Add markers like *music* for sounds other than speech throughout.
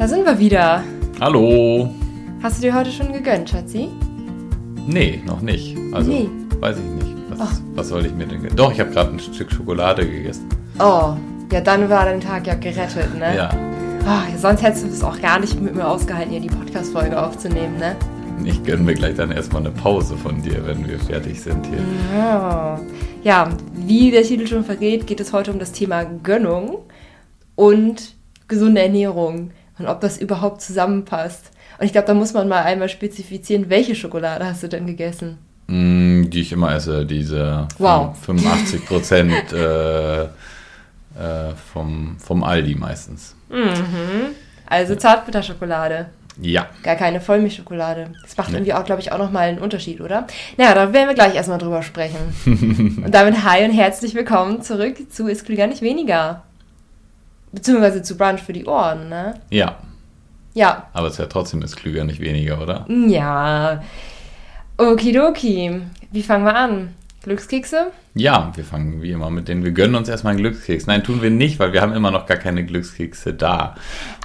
Da sind wir wieder. Hallo. Hast du dir heute schon gegönnt, Schatzi? Nee, noch nicht. Also, Nee. weiß ich nicht. Was, was soll ich mir denn... Doch, ich habe gerade ein Stück Schokolade gegessen. Oh, ja, dann war dein Tag ja gerettet, ne? Ja. Ah, sonst hättest du es auch gar nicht mit mir ausgehalten, hier die Podcast-Folge aufzunehmen, ne? Ich gönne mir gleich dann erstmal eine Pause von dir, wenn wir fertig sind hier. Ja. ja, wie der Titel schon verrät, geht es heute um das Thema Gönnung und gesunde Ernährung und ob das überhaupt zusammenpasst. Und ich glaube, da muss man mal einmal spezifizieren, welche Schokolade hast du denn gegessen? Mm, die ich immer esse, diese Wow. 85 Prozent *laughs* äh, äh, vom, vom Aldi meistens. Also Zartbitterschokolade. Ja. Gar keine Vollmilchschokolade. Das macht Nee. irgendwie auch, glaube ich, auch nochmal einen Unterschied, oder? Naja, da werden wir gleich erstmal drüber sprechen. *laughs* und damit hi und herzlich willkommen zurück zu Ist Klüger nicht weniger. Beziehungsweise zu Brunch für die Ohren, ne? Ja. Ja. Aber es ist ja trotzdem ist klüger, nicht weniger, oder? Ja. Okidoki. Wie fangen wir an? Glückskekse? Ja, wir fangen wie immer mit denen. Wir gönnen uns erstmal einen Glückskeks. Nein, tun wir nicht, weil wir haben immer noch gar keine Glückskekse da.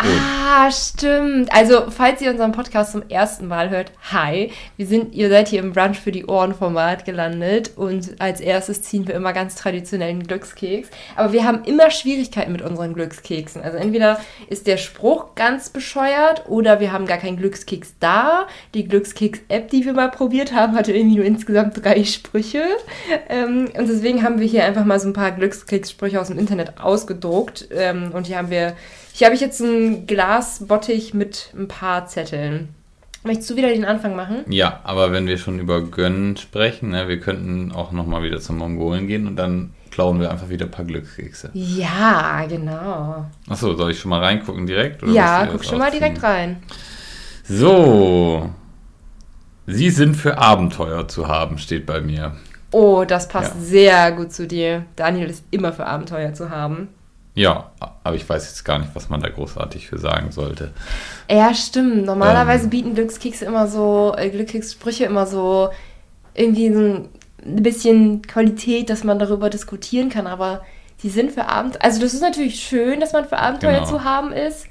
Und Ah, stimmt. Also, falls ihr unseren Podcast zum ersten Mal hört, hi. Wir sind, ihr seid hier im Brunch für die Ohren-Format gelandet und als erstes ziehen wir immer ganz traditionellen Glückskeks. Aber wir haben immer Schwierigkeiten mit unseren Glückskeksen. Also entweder ist der Spruch ganz bescheuert oder wir haben gar keinen Glückskeks da. Die Glückskeks-App, die wir mal probiert haben, hatte irgendwie nur insgesamt drei Sprüche. Ähm, und deswegen haben wir hier einfach mal so ein paar Glückskekssprüche aus dem Internet ausgedruckt. Ähm, und hier haben wir, hier habe ich jetzt ein Glasbottich mit ein paar Zetteln. Möchtest du wieder den Anfang machen? ja, aber wenn wir schon über Gönnen sprechen, ne, wir könnten auch nochmal wieder zum Mongolen gehen und dann klauen wir einfach wieder ein paar Glückskekse. Ja, genau. Achso, soll ich schon mal reingucken direkt? ja, guck schon mal direkt rein. So. Sie sind für Abenteuer zu haben, steht bei mir. Oh, das passt Ja. sehr gut zu dir. Daniel ist immer für Abenteuer zu haben. Ja, aber ich weiß jetzt gar nicht, was man da großartig für sagen sollte. Ja, stimmt. Normalerweise Ähm. bieten Glückskekse immer so, äh, Glückskekssprüche immer so irgendwie so ein bisschen Qualität, dass man darüber diskutieren kann, aber die sind für Abenteuer. Also das ist natürlich schön, dass man für Abenteuer Genau. zu haben ist.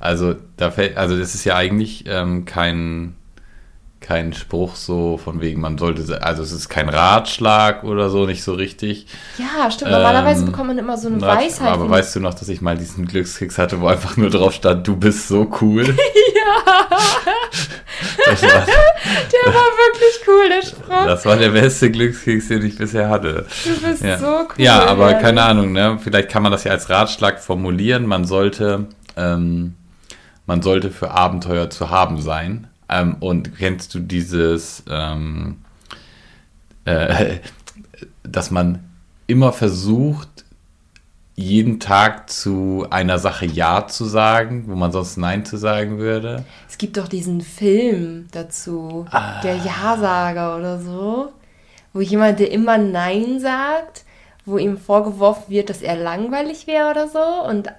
Also, da fällt, also das ist ja eigentlich ähm, kein, kein Spruch so von wegen, man sollte, also es ist kein Ratschlag oder so, nicht so richtig. Ja, stimmt. Normalerweise Ähm, bekommt man immer so eine Weisheit. Aber weißt du noch, dass ich mal diesen Glückskeks hatte, wo einfach nur drauf stand, du bist so cool? *laughs* Das war, *laughs* der war wirklich cool, der Spruch. das war der beste Glückskeks, den ich bisher hatte. du bist Ja. so cool. Ja, aber ehrlich. keine Ahnung, ne? Vielleicht kann man das ja als Ratschlag formulieren. Man sollte, ähm, man sollte für Abenteuer zu haben sein. Ähm, und kennst du dieses, ähm, äh, *laughs* dass man immer versucht, jeden Tag zu einer Sache Ja zu sagen, wo man sonst Nein zu sagen würde? Es gibt doch diesen Film dazu, Ah. der Ja-Sager oder so, wo jemand, der immer Nein sagt, wo ihm vorgeworfen wird, dass er langweilig wäre oder so und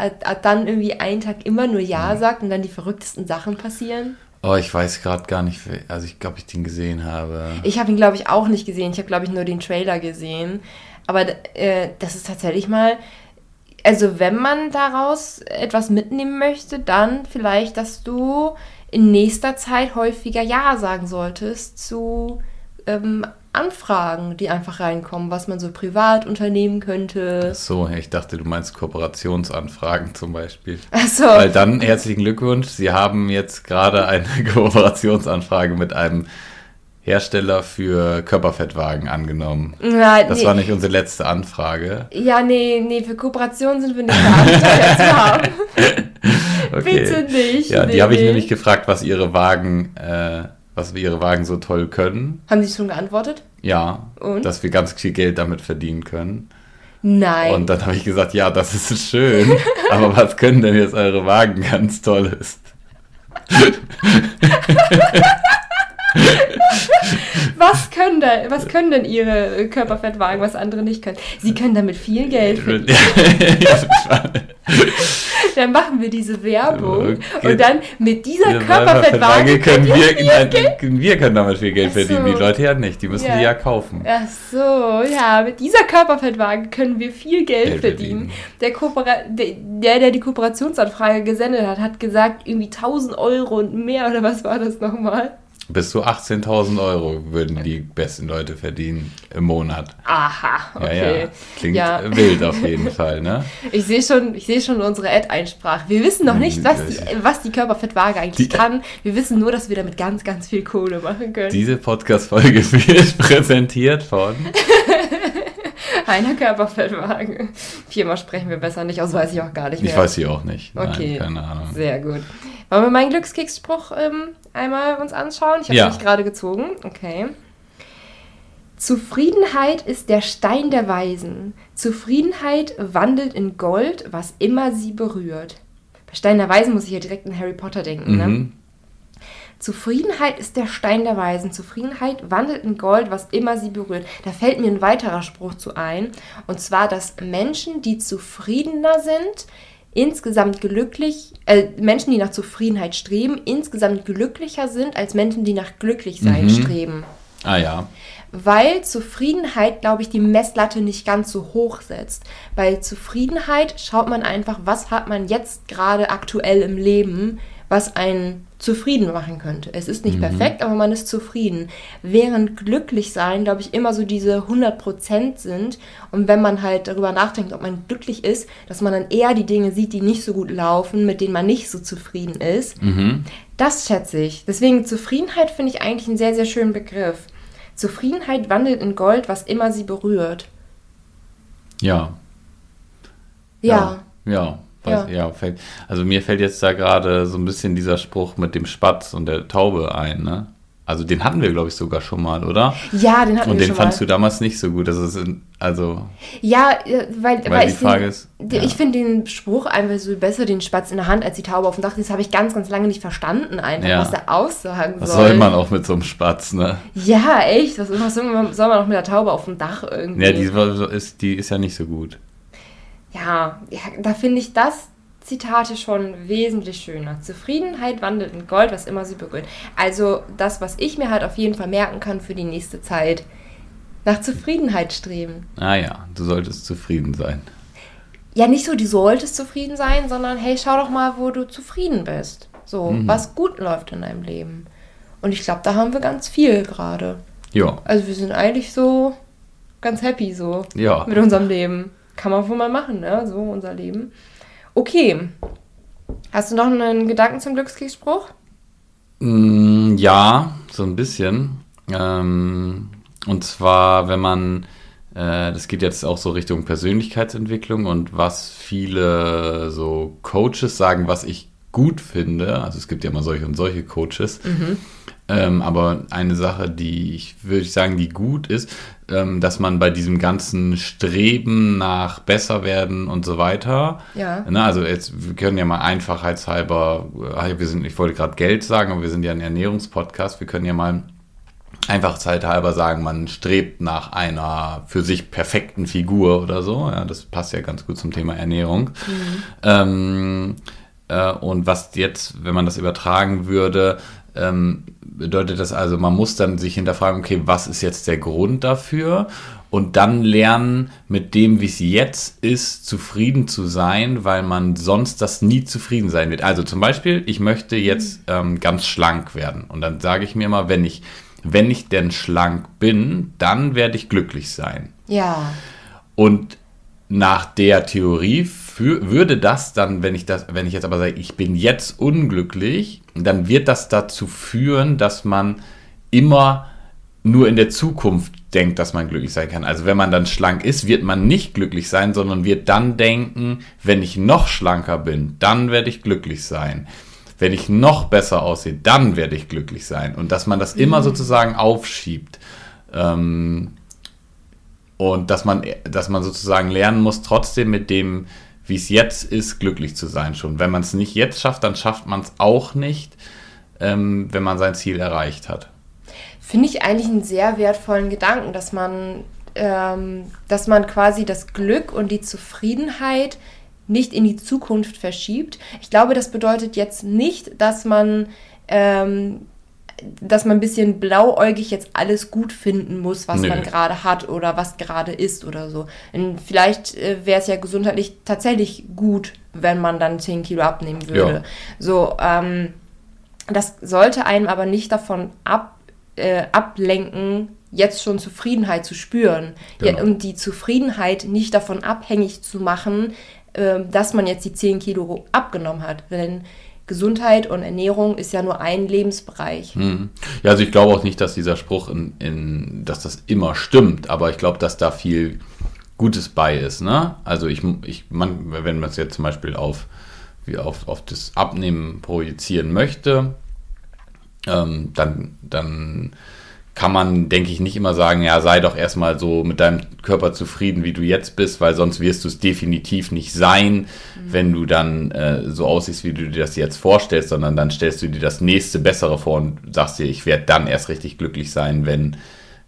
dann irgendwie einen Tag immer nur Ja Mhm. sagt und dann die verrücktesten Sachen passieren. Oh, ich weiß gerade gar nicht, also ich glaube, ich den gesehen habe. Ich habe ihn, glaube ich, auch nicht gesehen. Ich habe, glaube ich, nur den Trailer gesehen. Aber äh, das ist tatsächlich mal, also wenn man daraus etwas mitnehmen möchte, dann vielleicht, dass du in nächster Zeit häufiger Ja sagen solltest zu ähm, Anfragen, die einfach reinkommen, was man so privat unternehmen könnte. So, ich dachte, du meinst Kooperationsanfragen zum Beispiel. Achso, Weil dann herzlichen Glückwunsch, Sie haben jetzt gerade eine *laughs* Kooperationsanfrage mit einem Hersteller für Körperfettwagen angenommen. na, Das nee. war nicht unsere letzte Anfrage. ja, nee, nee, für Kooperationen sind wir nicht Abenteuer zu haben. Okay. Bitte nicht. Ja, die nee, habe ich nee. nämlich gefragt, was ihre Wagen, äh, was ihre Wagen so toll können. Haben Sie schon geantwortet? Ja, Und? dass wir ganz viel Geld damit verdienen können. Nein. Und dann habe ich gesagt, ja, das ist schön, *laughs* aber was können denn jetzt eure Wagen ganz Tolles? *laughs* Was können, da, was können denn Ihre Körperfettwagen, was andere nicht können? Sie können damit viel Geld verdienen. *laughs* dann machen wir diese Werbung Okay. und dann mit dieser Diese Körperfettwaage können wir, viel nein, wir können damit viel Geld so. verdienen, die Leute ja nicht, die müssen Ja. die ja kaufen. Ach so, ja, mit dieser Körperfettwaage können wir viel Geld, Geld verdienen. verdienen. Der, der, der die Kooperationsanfrage gesendet hat, hat gesagt, irgendwie 1000 Euro und mehr oder was war das nochmal? Bis zu 18.000 Euro würden die besten Leute verdienen im Monat. Aha, Ja, okay. ja. Klingt Ja. wild auf jeden Fall, ne? *laughs* Ich sehe schon, ich sehe schon unsere Ad-Einsprache. Wir wissen noch nicht, was die, was die Körperfettwaage eigentlich Die- kann. Wir wissen nur, dass wir damit ganz, ganz viel Kohle machen können. Diese Podcast-Folge *laughs* wird präsentiert von. *laughs* *laughs* Einer Körperfettwaage. Viermal sprechen wir besser nicht aus, weiß ich auch gar nicht mehr. Ich weiß sie auch nicht. Okay. Nein, keine Ahnung. Sehr gut. Wollen wir meinen Glückskeksspruch ähm, einmal uns anschauen? Ich habe Ja. mich gerade gezogen. Okay. Zufriedenheit ist der Stein der Weisen. Zufriedenheit wandelt in Gold, was immer sie berührt. Bei Stein der Weisen muss ich ja direkt an Harry Potter denken. Ne? Zufriedenheit ist der Stein der Weisen. Zufriedenheit wandelt in Gold, was immer sie berührt. Da fällt mir ein weiterer Spruch zu ein. Und zwar, dass Menschen, die zufriedener sind, insgesamt glücklich, äh, Menschen, die nach Zufriedenheit streben, insgesamt glücklicher sind als Menschen, die nach Glücklichsein Mhm. streben. Ah ja. Weil Zufriedenheit, glaube ich, die Messlatte nicht ganz so hoch setzt. Bei Zufriedenheit schaut man einfach, was hat man jetzt gerade aktuell im Leben, was einen zufrieden machen könnte. Es ist nicht perfekt, aber man ist zufrieden. Während glücklich sein, glaube ich, immer so diese 100% sind. Und wenn man halt darüber nachdenkt, ob man glücklich ist, dass man dann eher die Dinge sieht, die nicht so gut laufen, mit denen man nicht so zufrieden ist. Mhm. Das schätze ich. Deswegen Zufriedenheit finde ich eigentlich einen sehr, sehr schönen Begriff. Zufriedenheit wandelt in Gold, was immer sie berührt. Ja. Ja. Ja. Ja. Weiß, ja. fällt, also mir fällt jetzt da gerade so ein bisschen dieser Spruch mit dem Spatz und der Taube ein, ne? Also den hatten wir, glaube ich, sogar schon mal, oder? Ja, den hatten Und wir den schon fandst mal. du damals nicht so gut. Das ist in, also, Ja, äh, weil, weil, Weil die ich Frage den, ist, den- ja. ich finde den Spruch einfach so besser, den Spatz in der Hand, als die Taube auf dem Dach. Das habe ich ganz, ganz lange nicht verstanden, einfach, Ja. was der aussagen was soll. soll man auch mit so einem Spatz, ne? Ja, echt. Was, was soll man soll noch mit der Taube auf dem Dach irgendwie? Ja, die ist, die ist ja nicht so gut. Ja, ja da finde ich das Zitat hier schon wesentlich schöner. Zufriedenheit wandelt in Gold, was immer sie berührt. Also das, was ich mir halt auf jeden Fall merken kann für die nächste Zeit, nach Zufriedenheit streben. Ah ja, du solltest zufrieden sein. Ja, nicht so, du solltest zufrieden sein, sondern hey, schau doch mal, wo du zufrieden bist. So, Mhm. was gut läuft in deinem Leben. Und ich glaube, da haben wir ganz viel gerade. Ja, Also wir sind eigentlich so ganz happy so ja. mit unserem Leben. Kann man wohl mal machen, ne? So unser Leben. Okay. Hast du noch einen Gedanken zum Glückskeksspruch? Mm, Ja, so ein bisschen. Ähm, und zwar, wenn man, äh, das geht jetzt auch so Richtung Persönlichkeitsentwicklung und was viele so Coaches sagen, was ich gut finde. Also es gibt ja immer solche und solche Coaches. Ähm, aber eine Sache, die ich würde ich sagen, die gut ist, ähm, dass man bei diesem ganzen Streben nach besser werden und so weiter, Ja. Ne, also jetzt, wir können ja mal einfachheitshalber, äh, wir sind, ich wollte gerade Geld sagen, aber wir sind ja ein Ernährungspodcast, wir können ja mal einfachheitshalber sagen, man strebt nach einer für sich perfekten Figur oder so. Ja, das passt ja ganz gut zum Thema Ernährung. Ähm, äh, und was jetzt, wenn man das übertragen würde, ähm, bedeutet das also, man muss dann sich hinterfragen, okay, was ist jetzt der Grund dafür? Und dann lernen, mit dem, wie es jetzt ist, zufrieden zu sein, weil man sonst das nie zufrieden sein wird. Also zum Beispiel, ich möchte jetzt ähm, ganz schlank werden. Und dann sage ich mir immer, wenn ich, wenn ich denn schlank bin, dann werde ich glücklich sein. Ja. Und nach der Theorie für, würde das dann, wenn ich das, wenn ich jetzt aber sage, ich bin jetzt unglücklich, dann wird das dazu führen, dass man immer nur in der Zukunft denkt, dass man glücklich sein kann. Also wenn man dann schlank ist, wird man nicht glücklich sein, sondern wird dann denken, wenn ich noch schlanker bin, dann werde ich glücklich sein. Wenn ich noch besser aussehe, dann werde ich glücklich sein. Und dass man das immer sozusagen aufschiebt. Ähm, und dass man, dass man sozusagen lernen muss, trotzdem mit dem, wie es jetzt ist, glücklich zu sein schon. Wenn man es nicht jetzt schafft, dann schafft man es auch nicht, ähm, wenn man sein Ziel erreicht hat. Finde ich eigentlich einen sehr wertvollen Gedanken, dass man, ähm, dass man quasi das Glück und die Zufriedenheit nicht in die Zukunft verschiebt. Ich glaube, das bedeutet jetzt nicht, dass man ähm, dass man ein bisschen blauäugig jetzt alles gut finden muss, was Nö. man gerade hat oder was gerade ist oder so. Und vielleicht äh, wäre es ja gesundheitlich tatsächlich gut, wenn man dann 10 Kilo abnehmen würde. Ja. So, ähm, das sollte einem aber nicht davon ab, äh, ablenken, jetzt schon Zufriedenheit zu spüren. Ja, Genau. und die Zufriedenheit nicht davon abhängig zu machen, äh, dass man jetzt die 10 Kilo abgenommen hat. Denn Gesundheit und Ernährung ist ja nur ein Lebensbereich. Mhm. Ja, also ich glaube auch nicht, dass dieser Spruch, in, in, dass das immer stimmt, aber ich glaube, dass da viel Gutes bei ist. Ne? Also ich, ich man, wenn man es jetzt zum Beispiel auf, wie auf, auf das Abnehmen projizieren möchte, ähm, dann, dann kann man, denke ich, nicht immer sagen, ja, sei doch erstmal so mit deinem Körper zufrieden, wie du jetzt bist, weil sonst wirst du es definitiv nicht sein, wenn du dann äh, so aussiehst, wie du dir das jetzt vorstellst, sondern dann stellst du dir das nächste Bessere vor und sagst dir, ich werde dann erst richtig glücklich sein, wenn,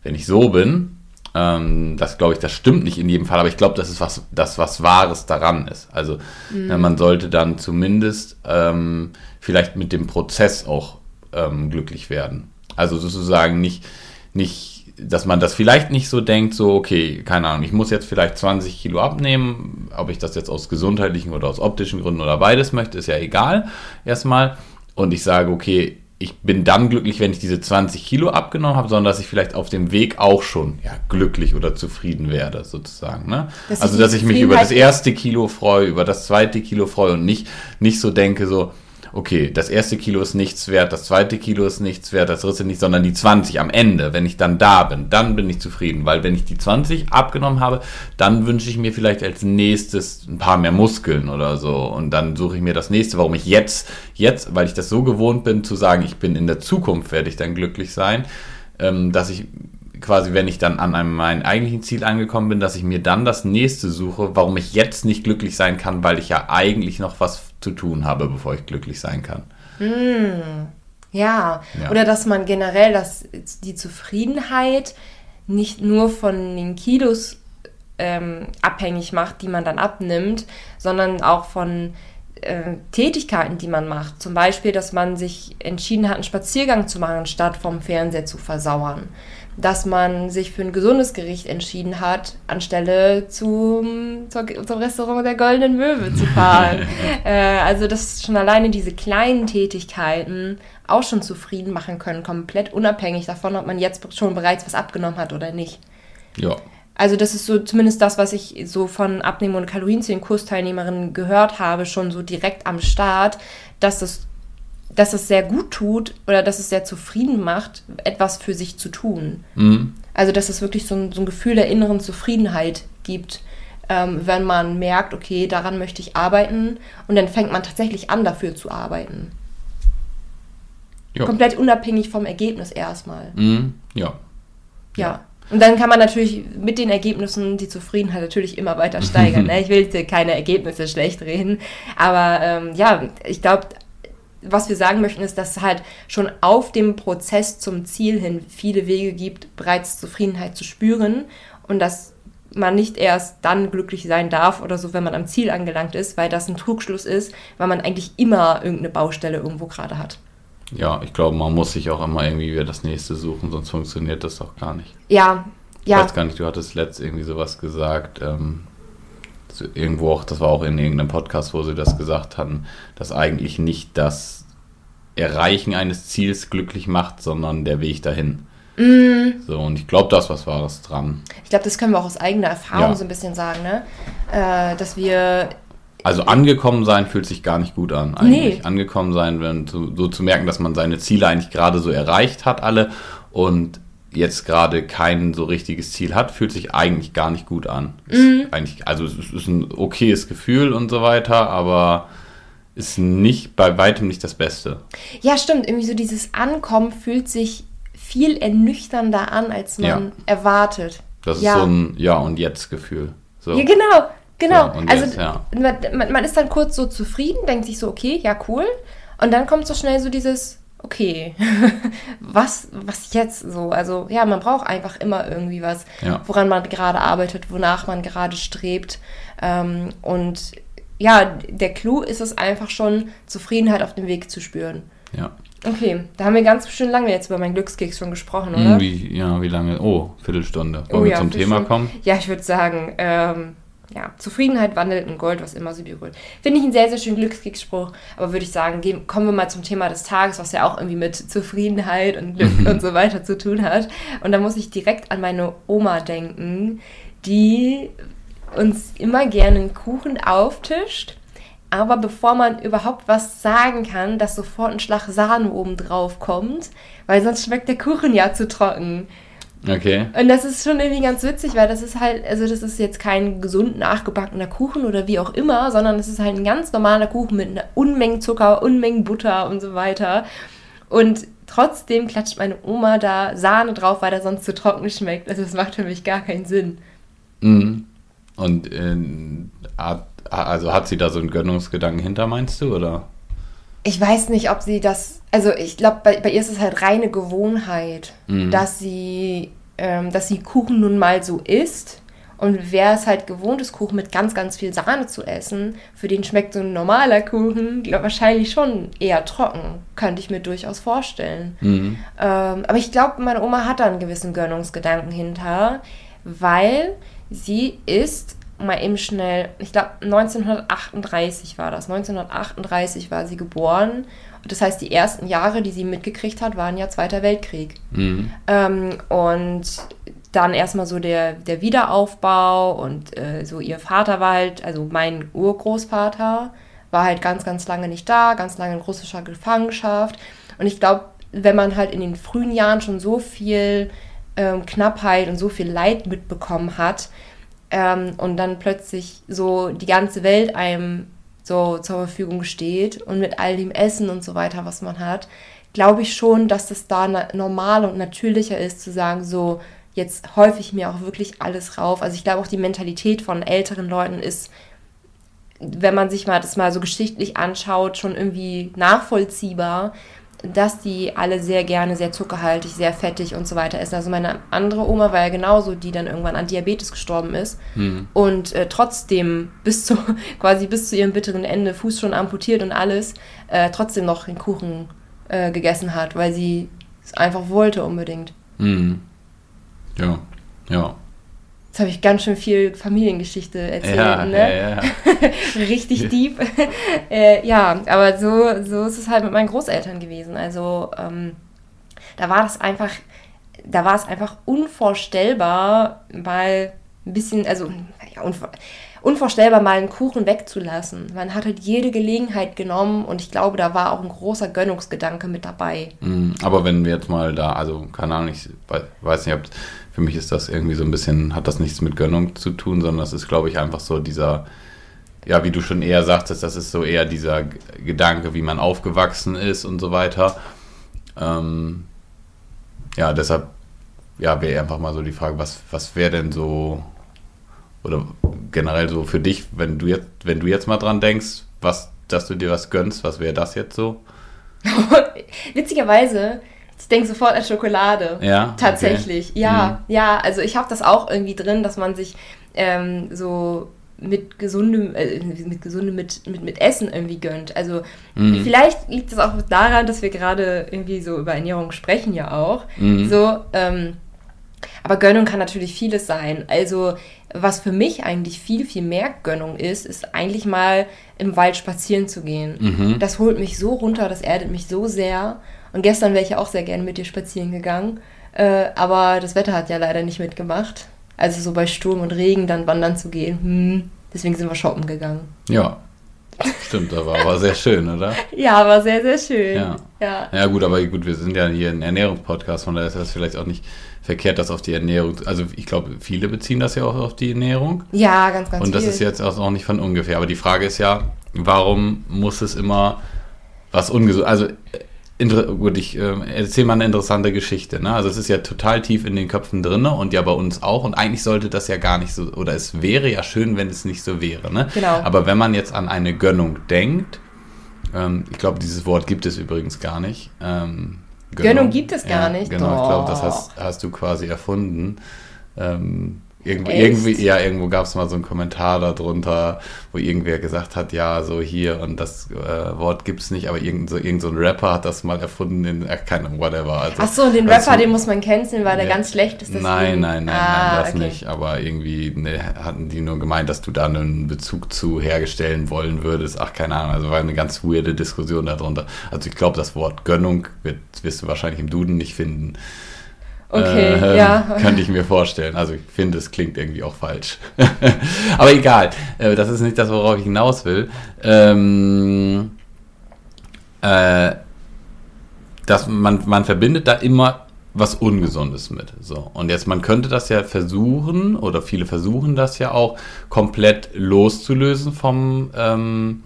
wenn ich so bin. Ähm, das glaube ich, das stimmt nicht in jedem Fall, aber ich glaube, das ist was, das was Wahres daran ist. Also na, man sollte dann zumindest ähm, vielleicht mit dem Prozess auch ähm, glücklich werden. Also sozusagen nicht, nicht, dass man das vielleicht nicht so denkt, so, okay, keine Ahnung, ich muss jetzt vielleicht 20 Kilo abnehmen, ob ich das jetzt aus gesundheitlichen oder aus optischen Gründen oder beides möchte, ist ja egal, erstmal. Und ich sage, okay, ich bin dann glücklich, wenn ich diese 20 Kilo abgenommen habe, sondern dass ich vielleicht auf dem Weg auch schon ja, glücklich oder zufrieden werde, sozusagen. Ne? Dass also, dass ich mich über das Zufriedenheit- erste Kilo freue, über das zweite Kilo freue und nicht, nicht so denke, so, okay, das erste Kilo ist nichts wert, das zweite Kilo ist nichts wert, das dritte nicht, sondern die 20 am Ende, wenn ich dann da bin, dann bin ich zufrieden, weil wenn ich die 20 abgenommen habe, dann wünsche ich mir vielleicht als nächstes ein paar mehr Muskeln oder so. Und dann suche ich mir das nächste, warum ich jetzt, jetzt, weil ich das so gewohnt bin zu sagen, ich bin in der Zukunft, werde ich dann glücklich sein, ähm, dass ich quasi, wenn ich dann an einem meinem eigentlichen Ziel angekommen bin, dass ich mir dann das nächste suche, warum ich jetzt nicht glücklich sein kann, weil ich ja eigentlich noch was zu tun habe, bevor ich glücklich sein kann. Ja. Ja. oder dass man generell das, die Zufriedenheit nicht nur von den Kilos ähm, abhängig macht, die man dann abnimmt, sondern auch von äh, Tätigkeiten, die man macht. Zum Beispiel, dass man sich entschieden hat, einen Spaziergang zu machen, statt vom Fernseher zu versauern. Dass man sich für ein gesundes Gericht entschieden hat, anstelle zum, zum Restaurant der Goldenen Möwe zu fahren. *laughs* äh, also, dass schon alleine diese kleinen Tätigkeiten auch schon zufrieden machen können, komplett unabhängig davon, ob man jetzt schon bereits was abgenommen hat oder nicht. Ja. Also das ist so zumindest das, was ich so von Abnehmen- und Kalorienzählen-Kursteilnehmerinnen gehört habe, schon so direkt am Start, dass es, dass es sehr gut tut oder dass es sehr zufrieden macht, etwas für sich zu tun. Mhm. Also dass es wirklich so ein, so ein Gefühl der inneren Zufriedenheit gibt, ähm, wenn man merkt, okay, daran möchte ich arbeiten und dann fängt man tatsächlich an, dafür zu arbeiten. Ja. Komplett unabhängig vom Ergebnis erstmal. Mhm. Ja. Ja. Und dann kann man natürlich mit den Ergebnissen die Zufriedenheit natürlich immer weiter steigern. *laughs* ne? Ich will keine Ergebnisse schlecht reden, aber ähm, ja, ich glaube, was wir sagen möchten, ist, dass es halt schon auf dem Prozess zum Ziel hin viele Wege gibt, bereits Zufriedenheit zu spüren und dass man nicht erst dann glücklich sein darf oder so, wenn man am Ziel angelangt ist, weil das ein Trugschluss ist, weil man eigentlich immer irgendeine Baustelle irgendwo gerade hat. Ja, ich glaube, man muss sich auch immer irgendwie wieder das nächste suchen, sonst funktioniert das doch gar nicht. Ja, Ich ja. weiß gar nicht, du hattest letzt irgendwie sowas gesagt, ähm, so irgendwo auch, das war auch in irgendeinem Podcast, wo sie das gesagt hatten, dass eigentlich nicht das Erreichen eines Ziels glücklich macht, sondern der Weg dahin. Mm. So, und ich glaube, das was war das dran. Ich glaube, das können wir auch aus eigener Erfahrung Ja. so ein bisschen sagen, ne? Äh, dass wir Also angekommen sein fühlt sich gar nicht gut an. Eigentlich. Nee. Angekommen sein, wenn zu, so zu merken, dass man seine Ziele eigentlich gerade so erreicht hat, alle, und jetzt gerade kein so richtiges Ziel hat, fühlt sich eigentlich gar nicht gut an. Mhm. Ist eigentlich, also es ist- ist ein okayes Gefühl und so weiter, aber ist nicht bei weitem nicht das Beste. Ja, stimmt. Irgendwie so dieses Ankommen fühlt sich viel ernüchternder an, als man Ja. erwartet. Das ist ja. so ein Ja und Jetzt Gefühl. So. Ja, genau, genau. So, also jetzt, ja. man, man ist dann kurz so zufrieden, denkt sich so, okay, ja, cool. Und dann kommt so schnell so dieses, okay, *laughs* was, was jetzt so? Also ja, man braucht einfach immer irgendwie was, Ja. woran man gerade arbeitet, wonach man gerade strebt. Ähm, und ja, der Clou ist es einfach schon, Zufriedenheit auf dem Weg zu spüren. Ja. Okay, da haben wir ganz schön lange jetzt über meinen Glückskeks schon gesprochen, oder? Hm, Wie, ja, wie lange? Oh, Viertelstunde. Wollen Oh wir ja, zum Thema kommen? Ja, ich würde sagen, ähm, ja, Zufriedenheit wandelt in Gold, was immer sie berührt. Finde ich einen sehr, sehr schönen Glückskeksspruch, aber würde ich sagen, gehen, kommen wir mal zum Thema des Tages, was ja auch irgendwie mit Zufriedenheit und Glück und so weiter zu tun hat. Und da muss ich direkt an meine Oma denken, die uns immer gerne einen Kuchen auftischt. Aber bevor man überhaupt was sagen kann, dass sofort ein Schlag Sahne oben drauf kommt, weil sonst schmeckt der Kuchen ja zu trocken. Okay. Und das ist schon irgendwie ganz witzig, weil das ist halt, also das ist jetzt kein gesund nachgebackener Kuchen oder wie auch immer, sondern es ist halt ein ganz normaler Kuchen mit einer Unmengen Zucker, Unmengen Butter und so weiter. Und trotzdem klatscht meine Oma da Sahne drauf, weil der sonst zu trocken schmeckt. Also das macht für mich gar keinen Sinn. Mhm. Und äh, hat, also hat sie da so einen Gönnungsgedanken hinter, meinst du, oder? Ich weiß nicht, ob sie das. Also ich glaube, bei, bei ihr ist es halt reine Gewohnheit, Mhm. dass sie, ähm, dass sie Kuchen nun mal so isst. Und wer es halt gewohnt ist, Kuchen mit ganz, ganz viel Sahne zu essen, für den schmeckt so ein normaler Kuchen glaub, wahrscheinlich schon eher trocken. Könnte ich mir durchaus vorstellen. Mhm. Ähm, aber ich glaube, meine Oma hat da einen gewissen Gönnungsgedanken hinter, weil sie ist mal eben schnell, ich glaube 1938 war das, 1938 war sie geboren. Und das heißt, die ersten Jahre, die sie mitgekriegt hat, waren ja Zweiter Weltkrieg. Mhm. Ähm, und dann erstmal so der, der Wiederaufbau und äh, so ihr Vater war halt, also mein Urgroßvater war halt ganz, ganz lange nicht da, ganz lange in russischer Gefangenschaft. Und ich glaube, wenn man halt in den frühen Jahren schon so viel ähm, Knappheit und so viel Leid mitbekommen hat ähm, und dann plötzlich so die ganze Welt einem so zur Verfügung steht und mit all dem Essen und so weiter, was man hat, glaube ich schon, dass das da normal und natürlicher ist zu sagen, so jetzt häufig mir auch wirklich alles rauf. Also ich glaube auch die Mentalität von älteren Leuten ist, wenn man sich mal das mal so geschichtlich anschaut, schon irgendwie nachvollziehbar, dass die alle sehr gerne sehr zuckerhaltig, sehr fettig und so weiter essen. Also meine andere Oma war ja genauso, die dann irgendwann an Diabetes gestorben ist Mhm. und äh, trotzdem bis zu *laughs* quasi bis zu ihrem bitteren Ende Fuß schon amputiert und alles äh, trotzdem noch den Kuchen äh, gegessen hat, weil sie es einfach wollte unbedingt. Mhm. Ja, ja. Jetzt habe ich ganz schön viel Familiengeschichte erzählt, Ja, ne? ja, ja. *laughs* Richtig deep. *laughs* äh, ja, aber so, so ist es halt mit meinen Großeltern gewesen. Also ähm, da war das einfach, da war es einfach unvorstellbar, mal ein bisschen, also ja, unvor, unvorstellbar mal einen Kuchen wegzulassen. Man hat halt jede Gelegenheit genommen und ich glaube, da war auch ein großer Gönnungsgedanke mit dabei. Mhm. Aber wenn wir jetzt mal da, also keine Ahnung, ich wei- weiß nicht, ob für mich ist das irgendwie so ein bisschen, hat das nichts mit Gönnung zu tun, sondern das ist, glaube ich, einfach so dieser, ja, wie du schon eher sagtest, das ist so eher dieser Gedanke, wie man aufgewachsen ist und so weiter. Ähm, ja, deshalb, ja, wäre einfach mal so die Frage, was, was wäre denn so, oder generell so für dich, wenn du jetzt, wenn du jetzt mal dran denkst, was, dass du dir was gönnst, was wäre das jetzt so? *laughs* Witzigerweise, ich denke sofort an Schokolade. Ja, Tatsächlich, okay. ja, ja. Also ich habe das auch irgendwie drin, dass man sich ähm, so mit gesundem, äh, mit gesundem, mit, mit, mit Essen irgendwie gönnt. Also Mhm. vielleicht liegt es auch daran, dass wir gerade irgendwie so über Ernährung sprechen ja auch. Mhm. So, ähm, aber Gönnung kann natürlich vieles sein. Also was für mich eigentlich viel, viel mehr Gönnung ist, ist eigentlich mal im Wald spazieren zu gehen. Mhm. Das holt mich so runter, das erdet mich so sehr. Und gestern wäre ich ja auch sehr gerne mit dir spazieren gegangen. Äh, aber das Wetter hat ja leider nicht mitgemacht. Also so bei Sturm und Regen dann wandern zu gehen. Hm. Deswegen sind wir shoppen gegangen. Ja, stimmt, aber war sehr schön, oder? *laughs* Ja, war sehr, sehr schön. Ja. ja. Ja gut, aber gut, wir sind ja hier ein Ernährungspodcast, von daher ist das vielleicht auch nicht verkehrt, das auf die Ernährung, also ich glaube, viele beziehen das ja auch auf die Ernährung Ja, ganz, ganz und das viel. ist jetzt auch nicht von ungefähr, aber die Frage ist ja, warum muss es immer was ungesund, also gut, ich äh, erzähle mal eine interessante Geschichte, ne? also es ist ja total tief in den Köpfen drin und ja bei uns auch und eigentlich sollte das ja gar nicht so, oder es wäre ja schön, wenn es nicht so wäre, ne? Genau. aber wenn man jetzt an eine Gönnung denkt, ähm, ich glaube, dieses Wort gibt es übrigens gar nicht. Ähm, Gönnung gibt es gar nicht? Genau, ich glaube, das hast, hast du quasi erfunden. Ähm, Irgendwo, irgendwie, ja, irgendwo gab es mal so einen Kommentar darunter, wo irgendwer gesagt hat, ja, so hier und das äh, Wort gibt es nicht, aber irgend so, irgend so ein Rapper hat das mal erfunden in, äh, keine whatever. Also, Ach so, den also, Rapper, den muss man canceln, weil der ja, ganz schlecht ist. Deswegen. Nein, nein, nein, ah, nein, das okay. nicht. Aber irgendwie ne, hatten die nur gemeint, dass du da einen Bezug zu herstellen wollen würdest. Ach, keine Ahnung, also war eine ganz weirde Diskussion darunter. Also ich glaube, das Wort Gönnung wird, wirst du wahrscheinlich im Duden nicht finden. Okay, äh, ja. Könnte ich mir vorstellen. Also ich finde, es klingt irgendwie auch falsch. *laughs* Aber egal, äh, das ist nicht das, worauf ich hinaus will. Ähm, äh, dass man, man verbindet da immer was Ungesundes mit. So. Und jetzt, man könnte das ja versuchen, oder viele versuchen das ja auch, komplett loszulösen vom, ähm,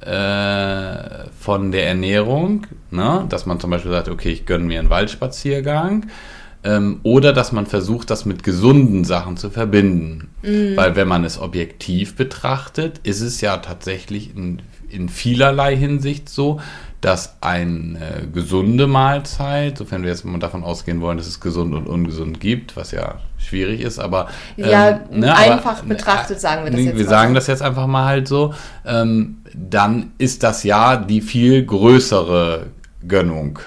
äh, von der Ernährung. Ne? Dass man zum Beispiel sagt, okay, ich gönne mir einen Waldspaziergang ähm, oder dass man versucht, das mit gesunden Sachen zu verbinden. Mhm. Weil wenn man es objektiv betrachtet, ist es ja tatsächlich in, in vielerlei Hinsicht so, dass eine gesunde Mahlzeit, sofern wir jetzt mal davon ausgehen wollen, dass es gesund und ungesund gibt, was ja schwierig ist, aber ähm, ja, ne, einfach aber, betrachtet sagen wir das jetzt. Wir mal. sagen das jetzt einfach mal halt so. Ähm, dann ist das ja die viel größere Gönnung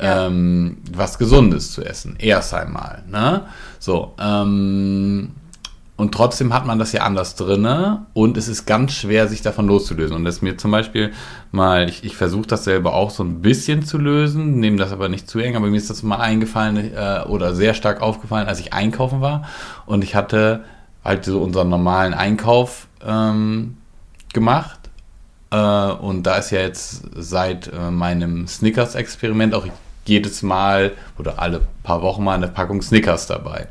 ähm, was Gesundes zu essen. Erst einmal. Ne? So, ähm, und trotzdem hat man das ja anders drinne und es ist ganz schwer, sich davon loszulösen. Und das ist mir zum Beispiel mal, ich, ich versuche das selber auch so ein bisschen zu lösen, nehme das aber nicht zu eng, aber mir ist das mal eingefallen äh, oder sehr stark aufgefallen, als ich einkaufen war und ich hatte halt so unseren normalen Einkauf ähm, gemacht. Äh, und da ist ja jetzt seit äh, meinem Snickers-Experiment auch jedes Mal oder alle paar Wochen mal eine Packung Snickers dabei.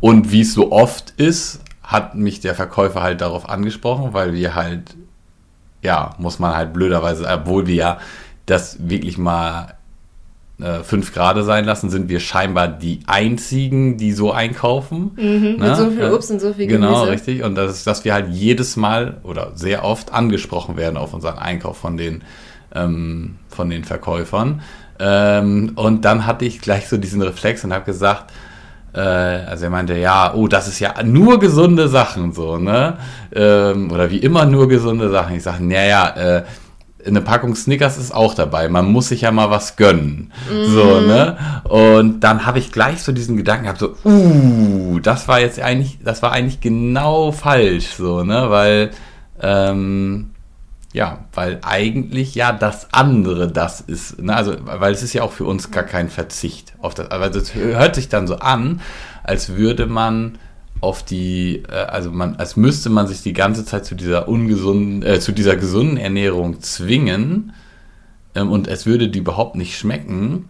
Und wie es so oft ist, hat mich der Verkäufer halt darauf angesprochen, weil wir halt, ja, muss man halt blöderweise, obwohl wir ja das wirklich mal äh, 5 Grad sein lassen, sind wir scheinbar die einzigen, die so einkaufen. Mhm, ne? Mit so viel Obst und so viel genau, Gemüse. Genau, richtig. Und das ist, dass wir halt jedes Mal oder sehr oft angesprochen werden auf unseren Einkauf von den, ähm, von den Verkäufern. Ähm, und dann hatte ich gleich so diesen Reflex und habe gesagt, äh, also er meinte, ja, oh, das ist ja nur gesunde Sachen so, ne? Ähm, oder wie immer nur gesunde Sachen. Ich sage, naja, äh, eine Packung Snickers ist auch dabei. Man muss sich ja mal was gönnen. Mhm. So, ne? Und dann habe ich gleich so diesen Gedanken gehabt, so, uh, das war jetzt eigentlich, das war eigentlich genau falsch, so, ne? Weil, ähm, ja, weil eigentlich ja das andere das ist. Ne? Also, weil es ist ja auch für uns gar kein Verzicht auf das. Aber das hört sich dann so an, als würde man auf die, äh, also man, als müsste man sich die ganze Zeit zu dieser ungesunden, äh, zu dieser gesunden Ernährung zwingen ähm, und es würde die überhaupt nicht schmecken.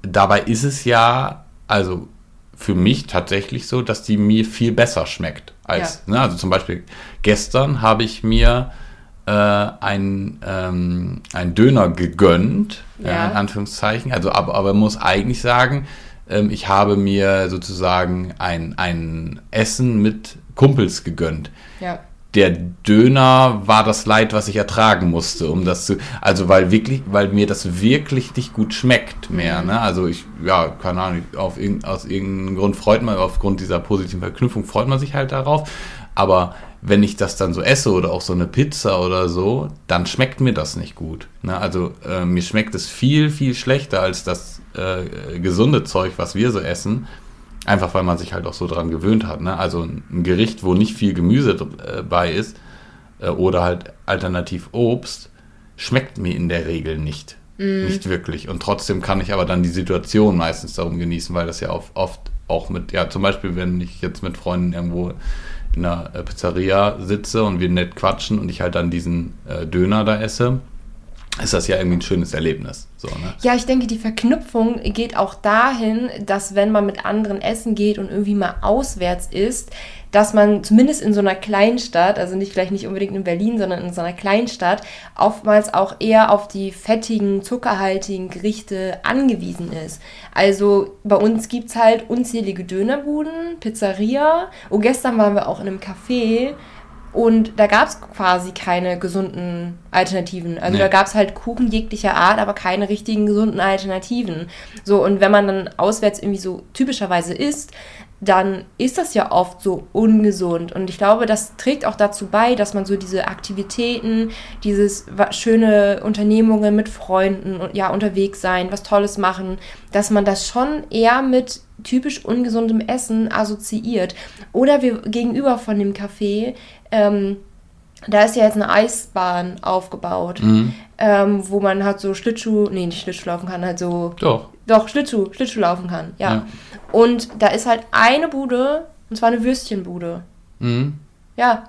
Dabei ist es ja, also für mich tatsächlich so, dass die mir viel besser schmeckt als, ja. ne? also zum Beispiel gestern habe ich mir äh, ein, ähm, ein Döner gegönnt, ja. äh, in Anführungszeichen. Also, aber, aber muss eigentlich sagen, ähm, ich habe mir sozusagen ein, ein Essen mit Kumpels gegönnt. Ja. Der Döner war das Leid, was ich ertragen musste, um das zu, also weil wirklich, weil mir das wirklich nicht gut schmeckt mehr. Mhm. Ne? Also ich, ja, keine Ahnung, auf irg aus irgendeinem Grund freut man, aufgrund dieser positiven Verknüpfung freut man sich halt darauf. Aber wenn ich das dann so esse oder auch so eine Pizza oder so, dann schmeckt mir das nicht gut. Ne? Also äh, mir schmeckt es viel, viel schlechter als das äh, gesunde Zeug, was wir so essen. Einfach weil man sich halt auch so dran gewöhnt hat. Ne? Also ein Gericht, wo nicht viel Gemüse äh, bei ist äh, oder halt alternativ Obst, schmeckt mir in der Regel nicht. Mm. Nicht wirklich. Und trotzdem kann ich aber dann die Situation meistens darum genießen, weil das ja oft auch mit, ja, zum Beispiel, wenn ich jetzt mit Freunden irgendwo in einer äh, Pizzeria sitze und wir nett quatschen und ich halt dann diesen äh, Döner da esse, ist das ja irgendwie ein schönes Erlebnis. So, ne? Ja, ich denke, die Verknüpfung geht auch dahin, dass wenn man mit anderen essen geht und irgendwie mal auswärts isst, dass man zumindest in so einer Kleinstadt, also nicht vielleicht nicht unbedingt in Berlin, sondern in so einer Kleinstadt, oftmals auch eher auf die fettigen, zuckerhaltigen Gerichte angewiesen ist. Also bei uns gibt es halt unzählige Dönerbuden, Pizzeria. Und gestern waren wir auch in einem Café, und da gab es quasi keine gesunden Alternativen. Also nee. da gab es halt Kuchen jeglicher Art, aber keine richtigen gesunden Alternativen. So, und wenn man dann auswärts irgendwie so typischerweise isst, dann ist das ja oft so ungesund. Und ich glaube, das trägt auch dazu bei, dass man so diese Aktivitäten, dieses schöne Unternehmungen mit Freunden und ja, unterwegs sein, was Tolles machen, dass man das schon eher mit typisch ungesundem Essen assoziiert. Oder wir gegenüber von dem Café, ähm, da ist ja jetzt eine Eisbahn aufgebaut, mhm. ähm, wo man halt so Schlittschuh, nee, nicht Schlittschuh laufen kann, halt so. Doch. Doch, Schlittschuh, Schlittschuh laufen kann, ja. ja. Und da ist halt eine Bude, und zwar eine Würstchenbude. Mhm. Ja.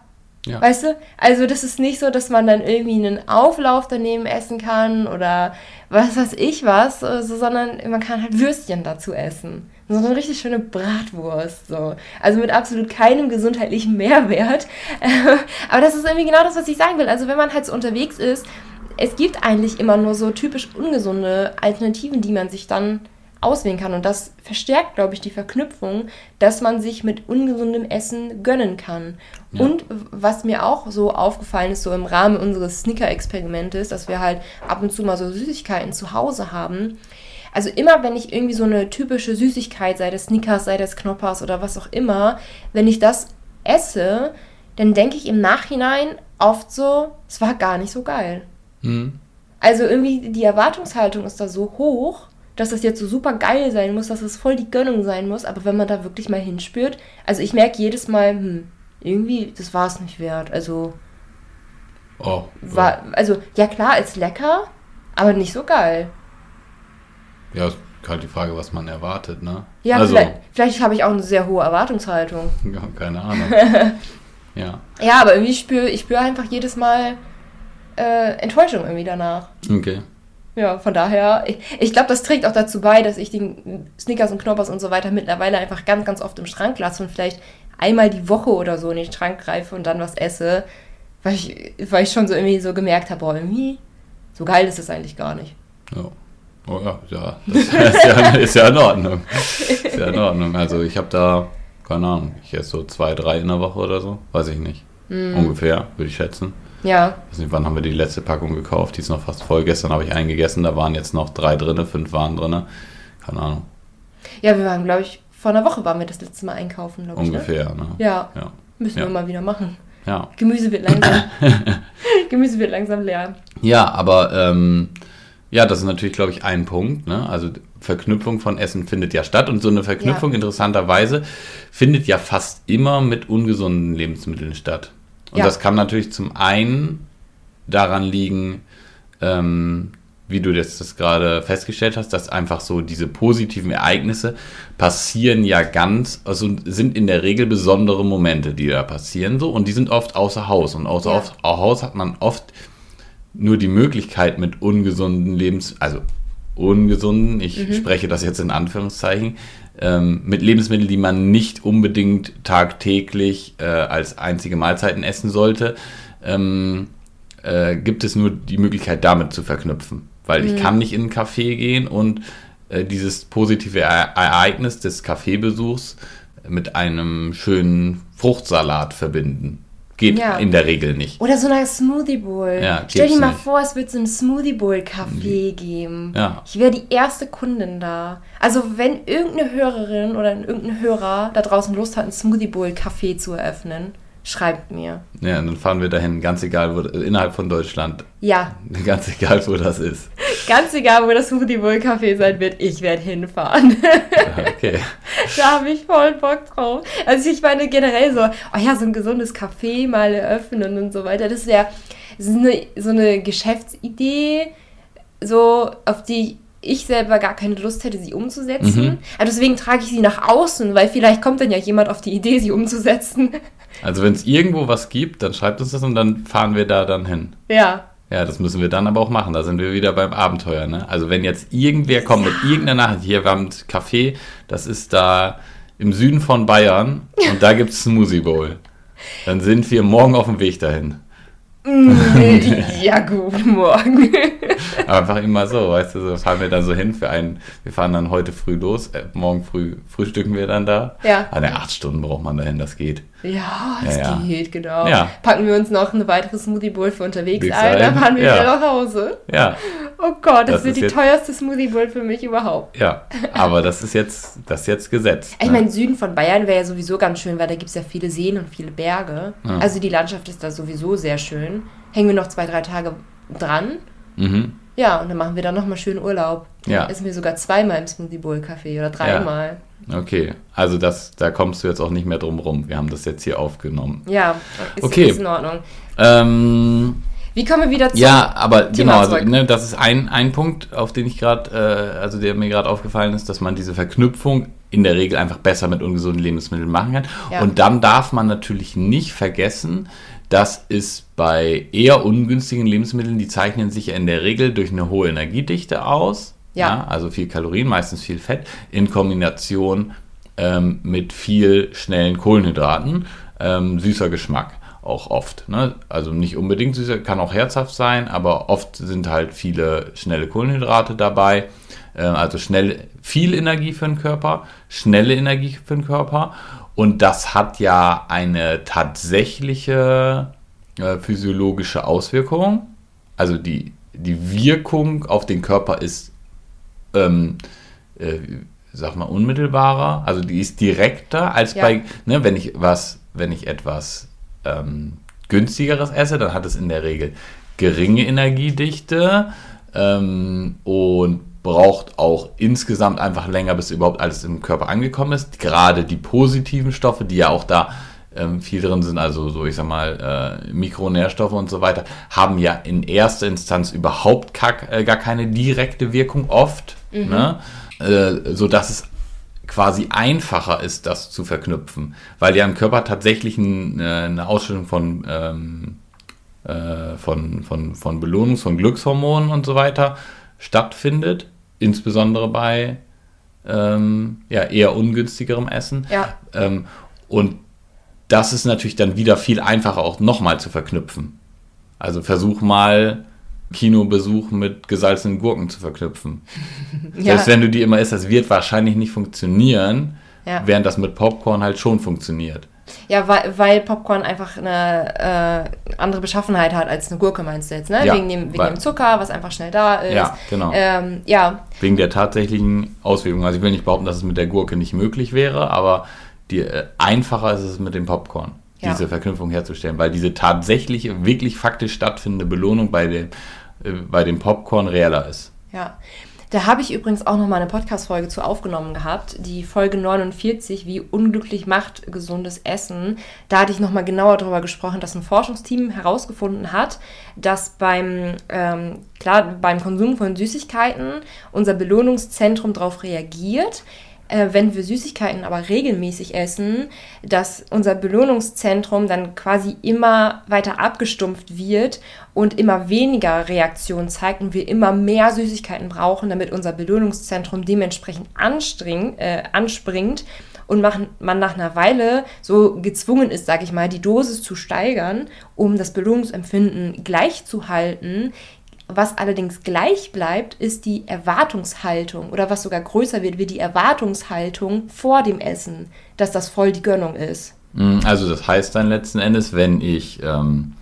ja. Weißt du? Also, das ist nicht so, dass man dann irgendwie einen Auflauf daneben essen kann oder was weiß ich was, so, sondern man kann halt Würstchen dazu essen. So eine richtig schöne Bratwurst. So. Also mit absolut keinem gesundheitlichen Mehrwert. *laughs* Aber das ist irgendwie genau das, was ich sagen will. Also wenn man halt so unterwegs ist, es gibt eigentlich immer nur so typisch ungesunde Alternativen, die man sich dann auswählen kann. Und das verstärkt, glaube ich, die Verknüpfung, dass man sich mit ungesundem Essen gönnen kann. Ja. Und was mir auch so aufgefallen ist, so im Rahmen unseres Snicker-Experimentes, dass wir halt ab und zu mal so Süßigkeiten zu Hause haben. Also immer, wenn ich irgendwie so eine typische Süßigkeit, sei das Snickers, sei das Knoppers oder was auch immer, wenn ich das esse, dann denke ich im Nachhinein oft so, es war gar nicht so geil. Mhm. Also irgendwie die Erwartungshaltung ist da so hoch, dass das jetzt so super geil sein muss, dass es voll die Gönnung sein muss. Aber wenn man da wirklich mal hinspürt, also ich merke jedes Mal, hm, irgendwie, das war es nicht wert. Also, oh, war, also ja klar, ist lecker, aber nicht so geil. Ja, ist halt die Frage, was man erwartet, ne? Ja, also, vielleicht, vielleicht habe ich auch eine sehr hohe Erwartungshaltung. *laughs* Ja, keine Ahnung. *laughs* ja. Ja, aber irgendwie spüre ich spüre einfach jedes Mal äh, Enttäuschung irgendwie danach. Okay. Ja, von daher, ich, ich glaube, das trägt auch dazu bei, dass ich den Snickers und Knoppers und so weiter mittlerweile einfach ganz, ganz oft im Schrank lasse und vielleicht einmal die Woche oder so in den Schrank greife und dann was esse, weil ich, weil ich schon so irgendwie so gemerkt habe, boah, irgendwie, so geil ist es eigentlich gar nicht. Ja. Oh ja, ja, das *laughs* ist ja, ist ja in Ordnung. Ist ja in Ordnung. Also ich habe da, keine Ahnung, ich esse so zwei, drei in der Woche oder so, weiß ich nicht. Mm. Ungefähr, würde ich schätzen. Ja. Ich weiß nicht, wann haben wir die letzte Packung gekauft? Die ist noch fast voll. Gestern habe ich einen gegessen, da waren jetzt noch drei drin, fünf waren drin. Keine Ahnung. Ja, wir waren, glaube ich, vor einer Woche waren wir das letzte Mal einkaufen, glaube ich. Ne? Ungefähr, ne? ne? Ja. ja. Müssen ja. wir mal wieder machen. Ja. Gemüse wird langsam. *laughs* Gemüse wird langsam leer. Ja, aber ähm, ja, das ist natürlich, glaube ich, ein Punkt. Ne? Also Verknüpfung von Essen findet ja statt und so eine Verknüpfung ja. interessanterweise findet ja fast immer mit ungesunden Lebensmitteln statt. Und ja. das kann natürlich zum einen daran liegen, ähm, wie du jetzt das gerade festgestellt hast, dass einfach so diese positiven Ereignisse passieren ja ganz, also sind in der Regel besondere Momente, die da passieren so und die sind oft außer Haus und außer ja. Haus hat man oft nur die Möglichkeit mit ungesunden Lebens, also ungesunden, ich mhm. spreche das jetzt in Anführungszeichen, ähm, mit Lebensmitteln, die man nicht unbedingt tagtäglich äh, als einzige Mahlzeiten essen sollte, ähm, äh, gibt es nur die Möglichkeit, damit zu verknüpfen. Weil mhm. ich kann nicht in einen Café gehen und äh, dieses positive Ereignis des Kaffeebesuchs mit einem schönen Fruchtsalat verbinden. Geht ja. in der Regel nicht. Oder so eine Smoothie Bowl. Ja, Stell dir mal nicht. vor, es wird so ein Smoothie Bowl Café geben. Ja. Ich wäre die erste Kundin da. Also wenn irgendeine Hörerin oder irgendein Hörer da draußen Lust hat, ein Smoothie Bowl Café zu eröffnen, schreibt mir. Ja, und dann fahren wir dahin, ganz egal, wo, innerhalb von Deutschland. Ja. *laughs* Ganz egal, wo das ist. *laughs* Ganz egal, wo das Smoothie Bowl Café sein wird, ich werde hinfahren. Okay. *laughs* da habe ich voll Bock drauf. Also ich meine generell so, oh ja, so ein gesundes Café mal eröffnen und so weiter, das wäre so eine, so eine Geschäftsidee, so auf die ich selber gar keine Lust hätte, sie umzusetzen. Mhm. Also deswegen trage ich sie nach außen, weil vielleicht kommt dann ja jemand auf die Idee, sie umzusetzen. Also wenn es irgendwo was gibt, dann schreibt uns das und dann fahren wir da dann hin. Ja. Ja, das müssen wir dann aber auch machen. Da sind wir wieder beim Abenteuer. Ne? Also wenn jetzt irgendwer kommt ja. mit irgendeiner Nachricht, hier, wir haben ein Café, das ist da im Süden von Bayern und da gibt es Smoothie Bowl. Dann sind wir morgen auf dem Weg dahin. Mm, ja, *laughs* guten Morgen. Aber einfach immer so, weißt du, so fahren wir dann so hin für einen, wir fahren dann heute früh los, äh, morgen früh frühstücken wir dann da. Ja. Ah, ne, acht Stunden braucht man dahin, das geht. Ja, das ja, geht, genau. Ja. Packen wir uns noch eine weitere Smoothie Bowl für unterwegs ein, ein, dann fahren wir ja. wieder nach Hause. Ja. Oh Gott, das, Das wird ist die teuerste Smoothie Bowl für mich überhaupt. Ja, aber das ist jetzt, das ist jetzt Gesetz. Ich ne? meine, Süden von Bayern wäre ja sowieso ganz schön, weil da gibt es ja viele Seen und viele Berge. Also die Landschaft ist da sowieso sehr schön. Hängen wir noch zwei, drei Tage dran. Mhm. Ja, und dann machen wir da nochmal schön Urlaub. Dann Ja. essen wir sogar zweimal im Smoothie Bowl Café oder dreimal. Okay, also das, da kommst du jetzt auch nicht mehr drum rum. Wir haben das jetzt hier aufgenommen. Ja, ist, Okay. ist in Ordnung. Ähm, Wie kommen wir wieder zu ja, aber Thema genau, also, ne, das ist ein, ein Punkt, auf den ich gerade, äh, also der mir gerade aufgefallen ist, dass man diese Verknüpfung in der Regel einfach besser mit ungesunden Lebensmitteln machen kann. Ja. Und dann darf man natürlich nicht vergessen, dass es bei eher ungünstigen Lebensmitteln, die zeichnen sich ja in der Regel durch eine hohe Energiedichte aus. Ja. also viel Kalorien, meistens viel Fett, in Kombination ähm, mit viel schnellen Kohlenhydraten, ähm, süßer Geschmack auch oft. Ne? Also nicht unbedingt süßer, kann auch herzhaft sein, aber oft sind halt viele schnelle Kohlenhydrate dabei. Äh, also schnell viel Energie für den Körper, schnelle Energie für den Körper. Und das hat ja eine tatsächliche äh, physiologische Auswirkung. Also die, die Wirkung auf den Körper ist ähm, äh, sag mal, unmittelbarer, also die ist direkter als Ja. bei, ne, wenn ich was, wenn ich etwas ähm, günstigeres esse, dann hat es in der Regel geringe Energiedichte ähm, und braucht auch insgesamt einfach länger, bis überhaupt alles im Körper angekommen ist. Gerade die positiven Stoffe, die ja auch da ähm, viel drin sind, also so ich sag mal äh, Mikronährstoffe und so weiter, haben ja in erster Instanz überhaupt gar, äh, gar keine direkte Wirkung oft, ne? äh, so dass es quasi einfacher ist, das zu verknüpfen, weil ja im Körper tatsächlich ein, äh, eine Ausschüttung von, ähm, äh, von, von, von Belohnungs-, von Glückshormonen und so weiter stattfindet, insbesondere bei ähm, ja, eher ungünstigerem Essen. Ja. Ähm, und das ist natürlich dann wieder viel einfacher auch nochmal zu verknüpfen. Also versuch mal Kinobesuch mit gesalzenen Gurken zu verknüpfen. *laughs* Ja. Selbst wenn du die immer isst, das wird wahrscheinlich nicht funktionieren, Ja. während das mit Popcorn halt schon funktioniert. Ja, weil, weil Popcorn einfach eine äh, andere Beschaffenheit hat als eine Gurke, meinst du jetzt, ne? Ja, wegen dem, wegen dem Zucker, was einfach schnell da ist. Ja, genau. Ähm, ja, Wegen der tatsächlichen Auswirkungen. Also ich will nicht behaupten, dass es mit der Gurke nicht möglich wäre, aber die, äh, einfacher ist es mit dem Popcorn, Ja. diese Verknüpfung herzustellen, weil diese tatsächliche, wirklich faktisch stattfindende Belohnung bei dem, äh, bei dem Popcorn reeller ist. ja. Da habe ich übrigens auch noch mal eine Podcast-Folge zu aufgenommen gehabt, die Folge 49, wie unglücklich macht gesundes Essen. Da hatte ich noch mal genauer darüber gesprochen, dass ein Forschungsteam herausgefunden hat, dass beim, ähm, klar, beim Konsum von Süßigkeiten unser Belohnungszentrum darauf reagiert, äh, wenn wir Süßigkeiten aber regelmäßig essen, dass unser Belohnungszentrum dann quasi immer weiter abgestumpft wird und immer weniger Reaktion zeigt und wir immer mehr Süßigkeiten brauchen, damit unser Belohnungszentrum dementsprechend äh, anspringt und man nach einer Weile so gezwungen ist, sage ich mal, die Dosis zu steigern, um das Belohnungsempfinden gleich zu halten. Was allerdings gleich bleibt, ist die Erwartungshaltung oder was sogar größer wird, wie die Erwartungshaltung vor dem Essen, dass das voll die Gönnung ist. Mm, Also das heißt dann letzten Endes, wenn ich, ähm,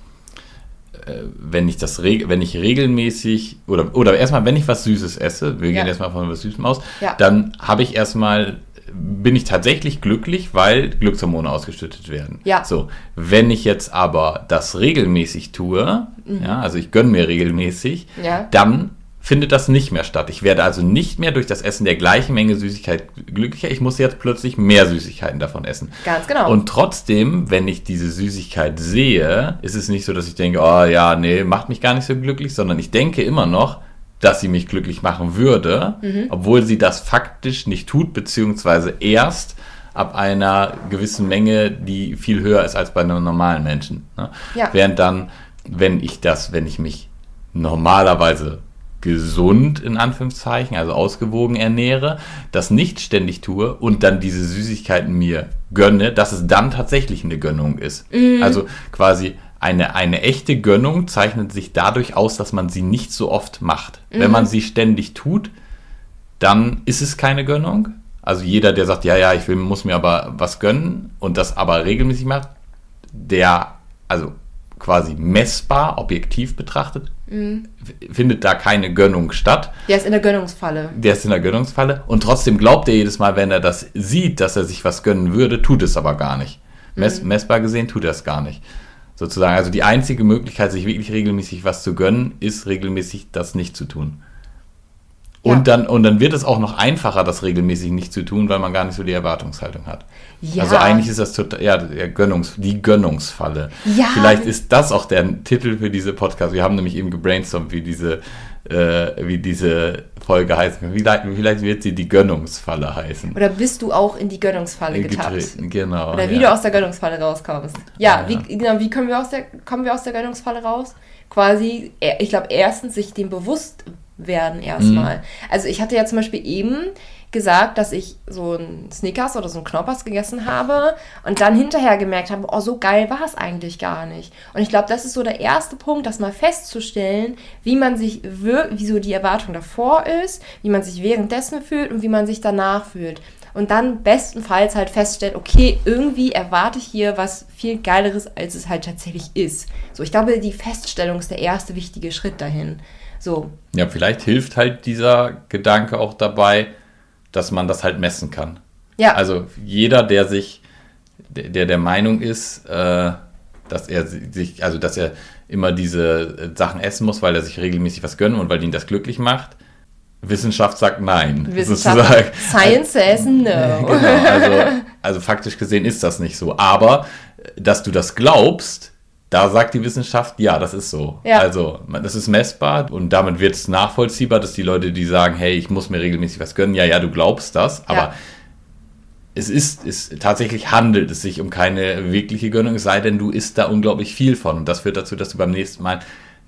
äh, wenn ich das wenn ich regelmäßig oder oder erstmal, wenn ich was Süßes esse, wir Ja. gehen erstmal von was Süßem aus, Ja. dann habe ich erstmal bin ich tatsächlich glücklich, weil Glückshormone ausgeschüttet werden. Ja. So, wenn ich jetzt aber das regelmäßig tue, ja, also ich gönne mir regelmäßig, Mhm. Ja. dann findet das nicht mehr statt. Ich werde also nicht mehr durch das Essen der gleichen Menge Süßigkeit glücklicher. Ich muss jetzt plötzlich mehr Süßigkeiten davon essen. Ganz genau. Und trotzdem, wenn ich diese Süßigkeit sehe, ist es nicht so, dass ich denke, oh ja, nee, macht mich gar nicht so glücklich, sondern ich denke immer noch, dass sie mich glücklich machen würde, Mhm. obwohl sie das faktisch nicht tut, beziehungsweise erst ab einer gewissen Menge, die viel höher ist als bei einem normalen Menschen. Ne? Ja. Während dann, wenn ich das, wenn ich mich normalerweise gesund in Anführungszeichen, also ausgewogen ernähre, das nicht ständig tue und dann diese Süßigkeiten mir gönne, dass es dann tatsächlich eine Gönnung ist. Also quasi eine, eine echte Gönnung zeichnet sich dadurch aus, dass man sie nicht so oft macht. Wenn man sie ständig tut, dann ist es keine Gönnung. Also jeder, der sagt, ja, ja, ich will, muss mir aber was gönnen und das aber regelmäßig macht, der, also quasi messbar, objektiv betrachtet, Mhm. findet da keine Gönnung statt. Der ist in der Gönnungsfalle. Der ist in der Gönnungsfalle und trotzdem glaubt er jedes Mal, wenn er das sieht, dass er sich was gönnen würde, tut es aber gar nicht. Mess, Messbar gesehen tut er es gar nicht. Sozusagen, also die einzige Möglichkeit, sich wirklich regelmäßig was zu gönnen, ist regelmäßig das nicht zu tun. Und, Ja. dann, und dann wird es auch noch einfacher, das regelmäßig nicht zu tun, weil man gar nicht so die Erwartungshaltung hat. Ja. Also eigentlich ist das total, ja, Gönnungs, die Gönnungsfalle. Ja. Vielleicht ist das auch der Titel für diese Podcast. Wir haben nämlich eben gebrainstormt, wie diese, äh, wie diese Folge heißen kann. Vielleicht, vielleicht wird sie die Gönnungsfalle heißen. Oder bist du auch in die Gönnungsfalle getappt? Getreten, Genau. Oder wie ja. du aus der Gönnungsfalle rauskommst. Ja, Ja. Wie, genau, wie kommen wir aus der, kommen wir aus der Gönnungsfalle raus? Quasi, ich glaube, erstens sich dem bewusst werden erstmal. Mhm. Also ich hatte ja zum Beispiel eben gesagt, dass ich so ein Snickers oder so ein Knoppers gegessen habe und dann hinterher gemerkt habe, oh, so geil war es eigentlich gar nicht. Und ich glaube, das ist so der erste Punkt, das mal festzustellen, wie man sich, wie so die Erwartung davor ist, wie man sich währenddessen fühlt und wie man sich danach fühlt. Und dann bestenfalls halt feststellt, okay, irgendwie erwarte ich hier was viel Geileres, als es halt tatsächlich ist. So, ich glaube, die Feststellung ist der erste wichtige Schritt dahin. So, Ja, vielleicht hilft halt dieser Gedanke auch dabei, dass man das halt messen kann. ja, Also jeder, der sich, der der, Meinung ist, äh, dass er sich, also dass er immer diese äh, Sachen essen muss, weil er sich regelmäßig was gönnen und weil ihn das glücklich macht. Wissenschaft sagt nein. Wissenschaft, sozusagen. *laughs* Science says no. *laughs* Genau, also, *laughs* also faktisch gesehen ist das nicht so. Aber äh, dass du das glaubst, da sagt die Wissenschaft, ja, das ist so. Ja. Also das ist messbar und damit wird es nachvollziehbar, dass die Leute, die sagen, hey, ich muss mir regelmäßig was gönnen, ja, ja, du glaubst das, aber Ja. es ist, ist tatsächlich handelt es sich um keine wirkliche Gönnung, es sei denn, du isst da unglaublich viel von. Und das führt dazu, dass du beim nächsten Mal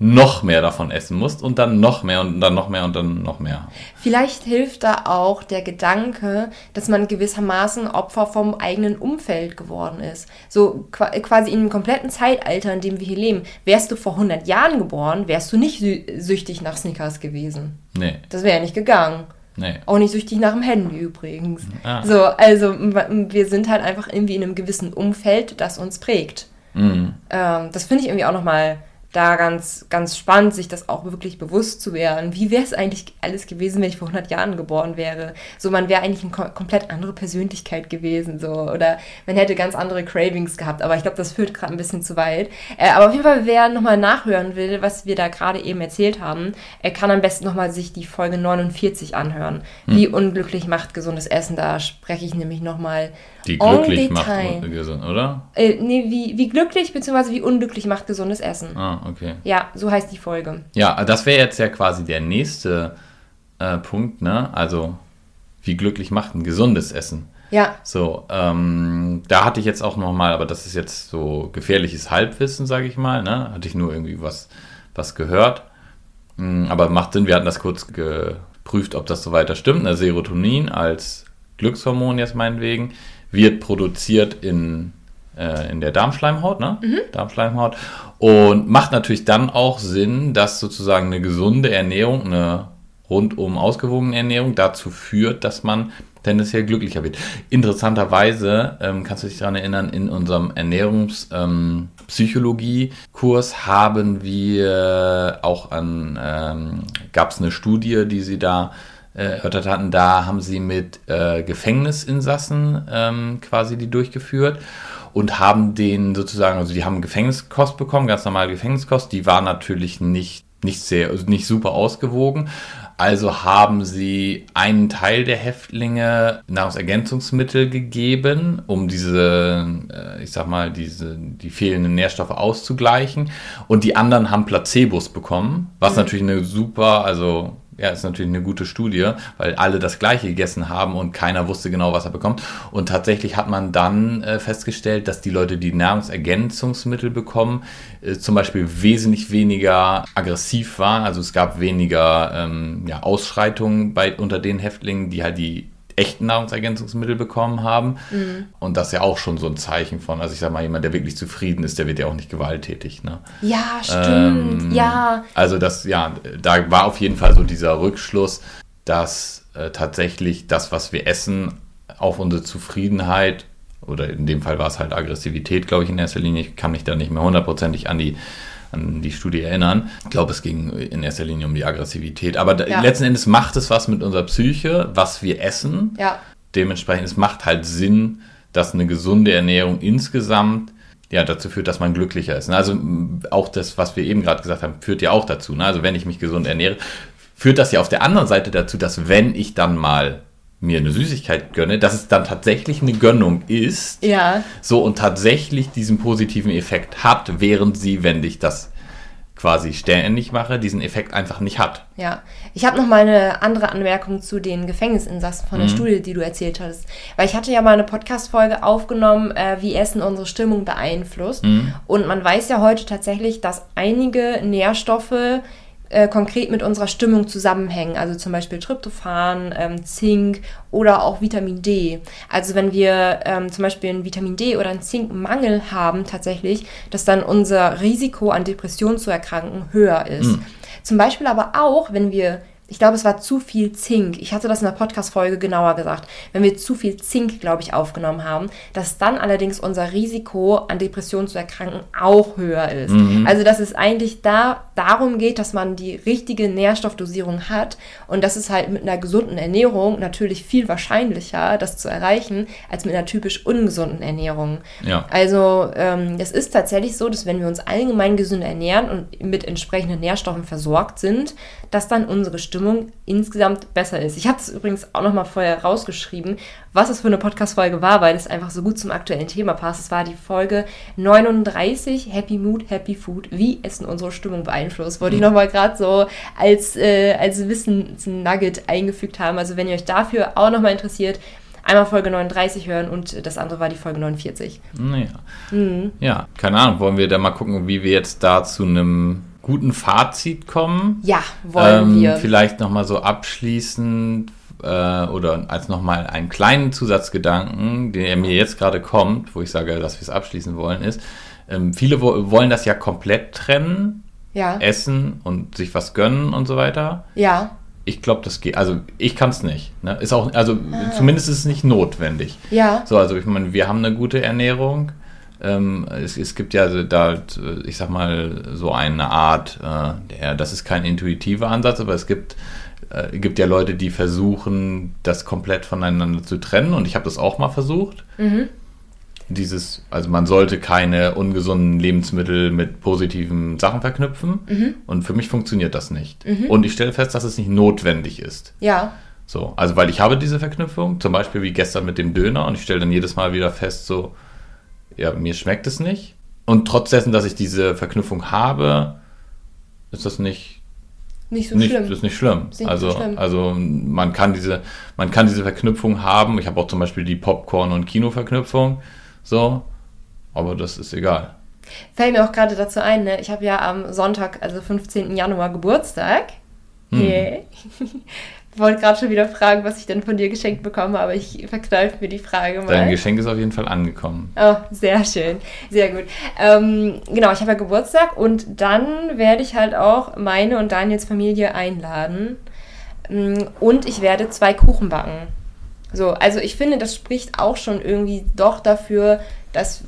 noch mehr davon essen musst und dann noch mehr und dann noch mehr und dann noch mehr. Vielleicht hilft da auch der Gedanke, dass man gewissermaßen Opfer vom eigenen Umfeld geworden ist. So qua- quasi in dem kompletten Zeitalter, in dem wir hier leben. Wärst du vor 100 Jahren geboren, wärst du nicht sü süchtig nach Snickers gewesen. Nee, Das wäre ja nicht gegangen. nee. Auch nicht süchtig nach dem Handy übrigens. Ah. So, also wir sind halt einfach irgendwie in einem gewissen Umfeld, das uns prägt. Mhm. Ähm, das finde ich irgendwie auch nochmal da ganz, ganz spannend, sich das auch wirklich bewusst zu werden. Wie wäre es eigentlich alles gewesen, wenn ich vor 100 Jahren geboren wäre? So, man wäre eigentlich eine kom komplett andere Persönlichkeit gewesen, so. Oder man hätte ganz andere Cravings gehabt. Aber ich glaube, das führt gerade ein bisschen zu weit. Äh, aber auf jeden Fall, wer nochmal nachhören will, was wir da gerade eben erzählt haben, er kann am besten nochmal sich die Folge 49 anhören. Wie unglücklich macht gesundes Essen? Da spreche ich nämlich nochmal Die glücklich macht oder? Äh, nee, wie, wie glücklich bzw. wie unglücklich macht gesundes Essen. Ah, okay. Ja, so heißt die Folge. Ja, das wäre jetzt ja quasi der nächste äh, Punkt, ne? Also, wie glücklich macht ein gesundes Essen? Ja, So, ähm, da hatte ich jetzt auch nochmal, aber das ist jetzt so gefährliches Halbwissen, sage ich mal, ne? Hatte ich nur irgendwie was, was gehört. Mm, Aber macht Sinn, wir hatten das kurz geprüft, ob das so weiter stimmt. Ne? Serotonin als Glückshormon jetzt meinetwegen wird produziert in, äh, in der Darmschleimhaut, ne? Darmschleimhaut. Und macht natürlich dann auch Sinn, dass sozusagen eine gesunde Ernährung, eine rundum ausgewogene Ernährung dazu führt, dass man tendenziell glücklicher wird. Interessanterweise, ähm, kannst du dich daran erinnern, in unserem Ernährungspsychologie-Kurs haben wir auch an, ähm, gab es eine Studie, die sie da erörtert hatten, da haben sie mit äh, Gefängnisinsassen ähm, quasi die durchgeführt und haben den sozusagen, also die haben Gefängniskost bekommen, ganz normale Gefängniskost, die war natürlich nicht, nicht sehr, also nicht super ausgewogen. Also haben sie einen Teil der Häftlinge Nahrungsergänzungsmittel gegeben, um diese, äh, ich sag mal, diese, die fehlenden Nährstoffe auszugleichen. Und die anderen haben Placebos bekommen, was natürlich eine super, also ja, ist natürlich eine gute Studie, weil alle das gleiche gegessen haben und keiner wusste genau, was er bekommt. Und tatsächlich hat man dann äh, festgestellt, dass die Leute, die Nahrungsergänzungsmittel bekommen, äh, zum Beispiel wesentlich weniger aggressiv waren. Also es gab weniger ähm, ja, Ausschreitungen bei, unter den Häftlingen, die halt die echten Nahrungsergänzungsmittel bekommen haben. Und das ist ja auch schon so ein Zeichen von, also ich sag mal, jemand, der wirklich zufrieden ist, der wird ja auch nicht gewalttätig. Ne? ja, stimmt. Ähm, ja, Also das, ja, da war auf jeden Fall so dieser Rückschluss, dass äh, tatsächlich das, was wir essen, auf unsere Zufriedenheit oder in dem Fall war es halt Aggressivität, glaube ich, in erster Linie. Ich kann mich da nicht mehr hundertprozentig an die, an die Studie erinnern. Ich glaube, es ging in erster Linie um die Aggressivität. Aber ja. letzten Endes macht es was mit unserer Psyche, was wir essen. Ja. Dementsprechend, es macht halt Sinn, dass eine gesunde Ernährung insgesamt ja, dazu führt, dass man glücklicher ist. Also auch das, was wir eben gerade gesagt haben, führt ja auch dazu. Also wenn ich mich gesund ernähre, führt das ja auf der anderen Seite dazu, dass wenn ich dann mal mir eine Süßigkeit gönne, dass es dann tatsächlich eine Gönnung ist. Ja. So und tatsächlich diesen positiven Effekt hat, während sie, wenn ich das quasi ständig mache, diesen Effekt einfach nicht hat. Ja, ich habe noch mal eine andere Anmerkung zu den Gefängnisinsassen von der mhm. Studie, die du erzählt hast. Weil ich hatte ja mal eine Podcast-Folge aufgenommen, äh, wie Essen unsere Stimmung beeinflusst. Mhm. Und man weiß ja heute tatsächlich, dass einige Nährstoffe äh, konkret mit unserer Stimmung zusammenhängen. Also zum Beispiel Tryptophan, ähm, Zink oder auch Vitamin D. Also wenn wir ähm, zum Beispiel einen Vitamin D oder einen Zinkmangel haben tatsächlich, dass dann unser Risiko an Depressionen zu erkranken höher ist. Mhm. Zum Beispiel aber auch, wenn wir ich glaube, es war zu viel Zink. Ich hatte das in der Podcast-Folge genauer gesagt. Wenn wir zu viel Zink, glaube ich, aufgenommen haben, dass dann allerdings unser Risiko an Depressionen zu erkranken auch höher ist. Mhm. Also, dass es eigentlich da darum geht, dass man die richtige Nährstoffdosierung hat und das ist halt mit einer gesunden Ernährung natürlich viel wahrscheinlicher, das zu erreichen, als mit einer typisch ungesunden Ernährung. Ja. Also, ähm, es ist tatsächlich so, dass wenn wir uns allgemein gesund ernähren und mit entsprechenden Nährstoffen versorgt sind, dass dann unsere Stimmung insgesamt besser ist. Ich habe es übrigens auch noch mal vorher rausgeschrieben, was es für eine Podcast-Folge war, weil es einfach so gut zum aktuellen Thema passt. Es war die Folge 39, Happy Mood, Happy Food, wie Essen unsere Stimmung beeinflusst. Wollte ich noch mal gerade so als, äh, als Wissen-Nugget eingefügt haben. Also wenn ihr euch dafür auch noch mal interessiert, einmal Folge 39 hören und das andere war die Folge 49. Naja. Mhm. Ja, keine Ahnung. Wollen wir da mal gucken, wie wir jetzt da zu einem guten Fazit kommen. Ja, wollen ähm, wir. Vielleicht nochmal so abschließend äh, oder als nochmal einen kleinen Zusatzgedanken, der mir jetzt gerade kommt, wo ich sage, dass wir es abschließen wollen, ist, ähm, viele wo wollen das ja komplett trennen. Ja. Essen und sich was gönnen und so weiter. Ja. Ich glaube, das geht. Also ich kann es nicht. Ne? Ist auch, also ah. zumindest ist es nicht notwendig. Ja. So, also ich meine, wir haben eine gute Ernährung. Ähm, es, es, gibt ja da, ich sag mal, so eine Art, äh, der, das ist kein intuitiver Ansatz, aber es gibt, äh, gibt ja Leute, die versuchen, das komplett voneinander zu trennen und ich habe das auch mal versucht. Mhm. Dieses, also man sollte keine ungesunden Lebensmittel mit positiven Sachen verknüpfen mhm. und für mich funktioniert das nicht. Mhm. Und ich stelle fest, dass es nicht notwendig ist. Ja. So, also weil ich habe diese Verknüpfung, zum Beispiel wie gestern mit dem Döner und ich stelle dann jedes Mal wieder fest, so, ja, mir schmeckt es nicht. Und trotz dessen, dass ich diese Verknüpfung habe, ist das nicht nicht so nicht, schlimm. Ist nicht schlimm. Ist nicht also, so schlimm. also man kann diese, man kann diese Verknüpfung haben. Ich habe auch zum Beispiel die Popcorn- und Kinoverknüpfung. So, aber das ist egal. Fällt mir auch gerade dazu ein, ne? ich habe ja am Sonntag, also 15. Januar, Geburtstag. Hm. Yeah. Wollte gerade schon wieder fragen, was ich denn von dir geschenkt bekomme, aber ich verkneife mir die Frage mal. Dein Geschenk ist auf jeden Fall angekommen. Oh, sehr schön. Sehr gut. Ähm, genau, ich habe ja Geburtstag und dann werde ich halt auch meine und Daniels Familie einladen. Mm, und ich werde zwei Kuchen backen. So, also ich finde, das spricht auch schon irgendwie doch dafür, dass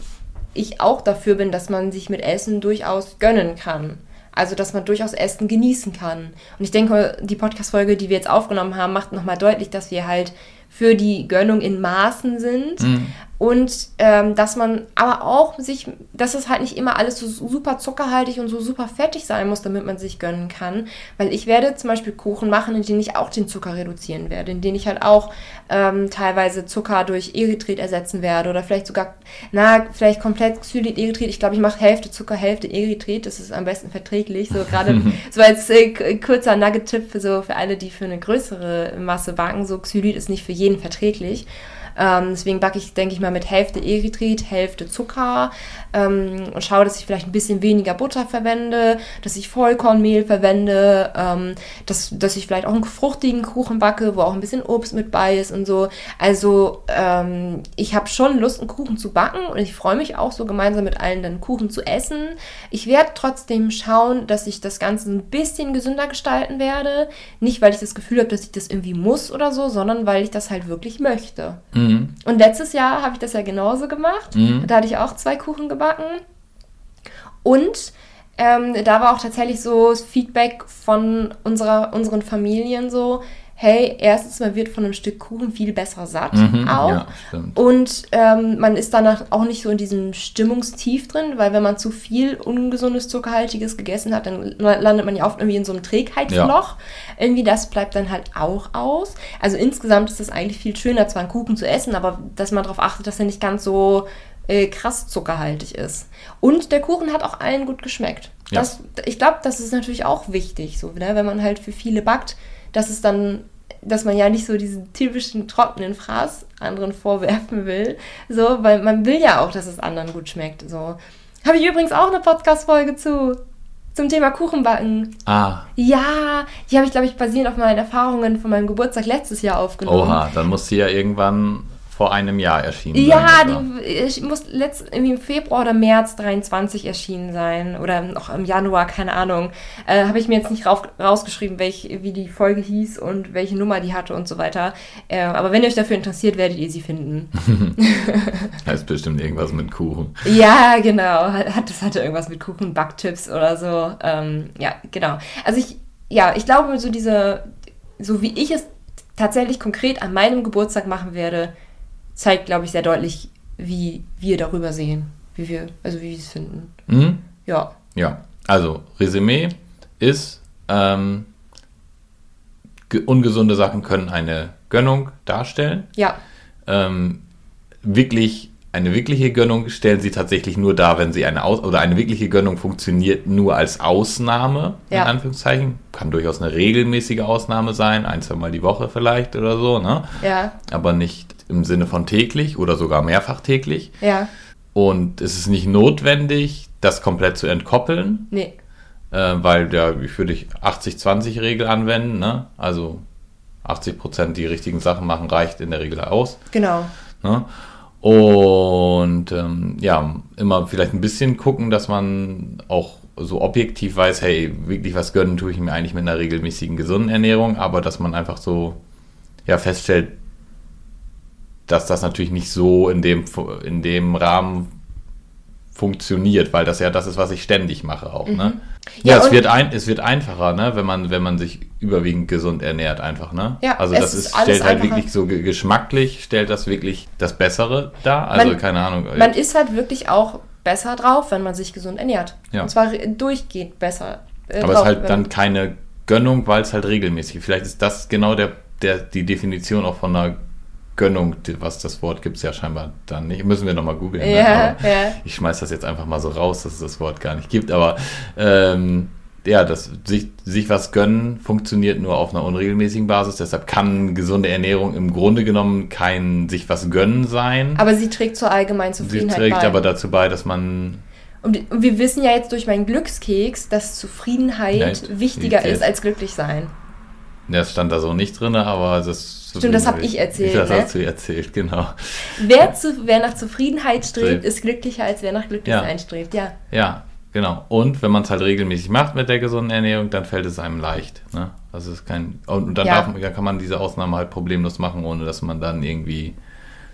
ich auch dafür bin, dass man sich mit Essen durchaus gönnen kann. Also, dass man durchaus Essen genießen kann. Und ich denke, die Podcast-Folge, die wir jetzt aufgenommen haben, macht nochmal deutlich, dass wir halt für die Gönnung in Maßen sind. Mhm. Und ähm, dass man aber auch sich, dass es halt nicht immer alles so super zuckerhaltig und so super fettig sein muss, damit man sich gönnen kann. Weil ich werde zum Beispiel Kuchen machen, in denen ich auch den Zucker reduzieren werde, in denen ich halt auch ähm, teilweise Zucker durch Erythrit ersetzen werde oder vielleicht sogar, na, vielleicht komplett Xylit, Erythrit. Ich glaube, ich mache Hälfte Zucker, Hälfte Erythrit. Das ist am besten verträglich. So gerade *laughs* so als äh, kurzer Nugget-Tipp für so für alle, die für eine größere Masse backen. So Xylit ist nicht für jeden verträglich. Ähm, deswegen backe ich, denke ich mal, mit Hälfte Erythrit, Hälfte Zucker ähm, und schaue, dass ich vielleicht ein bisschen weniger Butter verwende, dass ich Vollkornmehl verwende, ähm, dass, dass ich vielleicht auch einen fruchtigen Kuchen backe, wo auch ein bisschen Obst mit bei ist und so. Also ähm, ich habe schon Lust, einen Kuchen zu backen und ich freue mich auch so gemeinsam mit allen dann Kuchen zu essen. Ich werde trotzdem schauen, dass ich das Ganze ein bisschen gesünder gestalten werde. Nicht, weil ich das Gefühl habe, dass ich das irgendwie muss oder so, sondern weil ich das halt wirklich möchte. Mhm. Mhm. Und letztes Jahr habe ich das ja genauso gemacht. Mhm. Da hatte ich auch zwei Kuchen gebacken. Und ähm, da war auch tatsächlich so Feedback von unserer, unseren Familien so, hey, erstens, man wird von einem Stück Kuchen viel besser satt Mhm, auch. ja. Und ähm, man ist danach auch nicht so in diesem Stimmungstief drin, weil wenn man zu viel ungesundes, zuckerhaltiges gegessen hat, dann landet man ja oft irgendwie in so einem Trägheitsloch. Irgendwie das bleibt dann halt auch aus. Also insgesamt ist es eigentlich viel schöner, zwar einen Kuchen zu essen, aber dass man darauf achtet, dass er nicht ganz so äh, krass zuckerhaltig ist. Und der Kuchen hat auch allen gut geschmeckt. Ja. Das, ich glaube, das ist natürlich auch wichtig, so, ne? wenn man halt für viele backt, dass es dann, dass man ja nicht so diesen typischen trockenen Fraß anderen vorwerfen will, so, weil man will ja auch, dass es anderen gut schmeckt. So. Habe ich übrigens auch eine Podcast-Folge zu. Zum Thema Kuchenbacken. Ah, Ja, die habe ich, glaube ich, basierend auf meinen Erfahrungen von meinem Geburtstag letztes Jahr aufgenommen. oha, dann muss sie ja irgendwann vor einem Jahr erschienen Ja, sein. etwa. die ich muss letzt, irgendwie im Februar oder März 23 erschienen sein oder noch im Januar, keine Ahnung. Äh, Habe ich mir jetzt nicht rauf, rausgeschrieben, welch, wie die Folge hieß und welche Nummer die hatte und so weiter. Äh, aber wenn ihr euch dafür interessiert, werdet ihr sie finden. *laughs* Ist bestimmt irgendwas mit Kuchen. ja, genau. Hat, das hatte irgendwas mit Kuchen, Backtipps oder so. Ähm, ja, genau. Also ich, ja, ich glaube, so diese, so wie ich es tatsächlich konkret an meinem Geburtstag machen werde, zeigt, glaube ich, sehr deutlich, wie wir darüber sehen. Wie wir, also wie wir es finden. Mhm. Ja. Ja, also Resümee ist, ähm, ge- ungesunde Sachen können eine Gönnung darstellen. Ja. Ähm, wirklich eine wirkliche Gönnung stellen sie tatsächlich nur dar, wenn sie eine Aus oder eine wirkliche Gönnung funktioniert nur als Ausnahme, Ja. in Anführungszeichen. Kann durchaus eine regelmäßige Ausnahme sein, ein, zwei Mal die Woche vielleicht oder so, ne? Ja. Aber nicht im Sinne von täglich oder sogar mehrfach täglich. Ja. Und es ist nicht notwendig, das komplett zu entkoppeln, nee. äh, weil ja, ich würde ich 80-20-Regel anwenden, ne? Also 80% die richtigen Sachen machen, reicht in der Regel aus. Genau. Ne? Und ähm, ja, immer vielleicht ein bisschen gucken, dass man auch so objektiv weiß, hey, wirklich was gönnen tue ich mir eigentlich mit einer regelmäßigen gesunden Ernährung, aber dass man einfach so ja, feststellt, dass das natürlich nicht so in dem, in dem Rahmen funktioniert, weil das ja das ist, was ich ständig mache auch. Ne? Ja, Ja, es, wird ein, es wird einfacher, ne? wenn, man, wenn man sich überwiegend gesund ernährt einfach. Ne? Ja, also das ist stellt halt einfacher. wirklich so ge- geschmacklich, stellt das wirklich das Bessere dar. Also Man- keine Ahnung. Man ist halt wirklich auch besser drauf, wenn man sich gesund ernährt. Ja. Und zwar durchgehend besser. äh, aber es ist halt dann keine Gönnung, weil es halt regelmäßig. Vielleicht ist das genau der, der, die Definition auch von einer Gönnung, was das Wort gibt es ja scheinbar dann nicht. Müssen wir nochmal googeln. ne? Ja, Aber ja. Ich schmeiß das jetzt einfach mal so raus, dass es das Wort gar nicht gibt. Aber ähm, ja, das, sich, sich was gönnen funktioniert nur auf einer unregelmäßigen Basis. Deshalb kann gesunde Ernährung im Grunde genommen kein sich was gönnen sein. Aber sie trägt zur allgemeinen Sie Zufriedenheit trägt bei. aber dazu bei, dass man und, wir wissen ja jetzt durch meinen Glückskeks, dass Zufriedenheit Nein, wichtiger ist als glücklich sein. Das stand da so nicht drin, aber das. Stimmt, das hab ich erzählt, Das ne? hast du erzählt, genau. Wer, zu, wer nach Zufriedenheit strebt, ist glücklicher, als wer nach Glücklichsein Ja. strebt. Ja. Ja, genau. Und wenn man es halt regelmäßig macht mit der gesunden Ernährung, dann fällt es einem leicht. Ne? Also es ist kein. Und dann, Ja. darf, dann kann man diese Ausnahme halt problemlos machen, ohne dass man dann irgendwie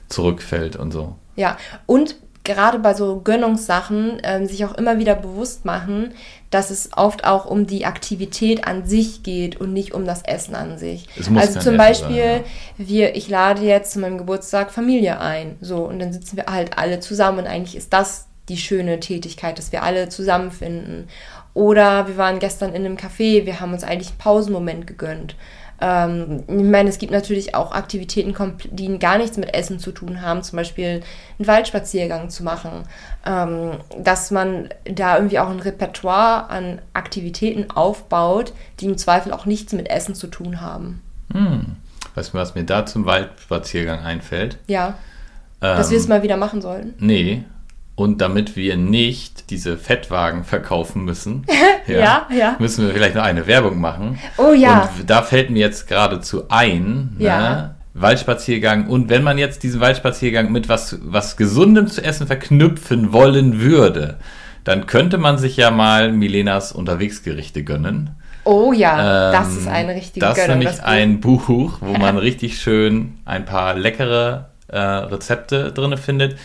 zurückfällt und so. Ja, und gerade bei so Gönnungssachen ähm, sich auch immer wieder bewusst machen, dass es oft auch um die Aktivität an sich geht und nicht um das Essen an sich. Also zum Beispiel, sein, wir, ich lade jetzt zu meinem Geburtstag Familie ein, so und dann sitzen wir halt alle zusammen und eigentlich ist das die schöne Tätigkeit, dass wir alle zusammenfinden. Oder wir waren gestern in einem Café, wir haben uns eigentlich einen Pausenmoment gegönnt. Ähm, ich meine, es gibt natürlich auch Aktivitäten, die gar nichts mit Essen zu tun haben, zum Beispiel einen Waldspaziergang zu machen, ähm, dass man da irgendwie auch ein Repertoire an Aktivitäten aufbaut, die im Zweifel auch nichts mit Essen zu tun haben. Hm. Weißt du, was mir da zum Waldspaziergang einfällt? Ja, dass wir es Ähm, mal wieder machen sollten. Nee. Und damit wir nicht diese Fettwagen verkaufen müssen, *laughs* Ja, ja. müssen wir vielleicht noch eine Werbung machen. Oh ja. Und da fällt mir jetzt geradezu ein, Ja. ne? Waldspaziergang. Und wenn man jetzt diesen Waldspaziergang mit was, was Gesundem zu essen verknüpfen wollen würde, dann könnte man sich ja mal Milenas Unterwegsgerichte gönnen. Oh ja, das Ähm, ist eine richtige Das ist Gönnung. nämlich das ein Buch, wo man *laughs* richtig schön ein paar leckere äh, Rezepte drin findet,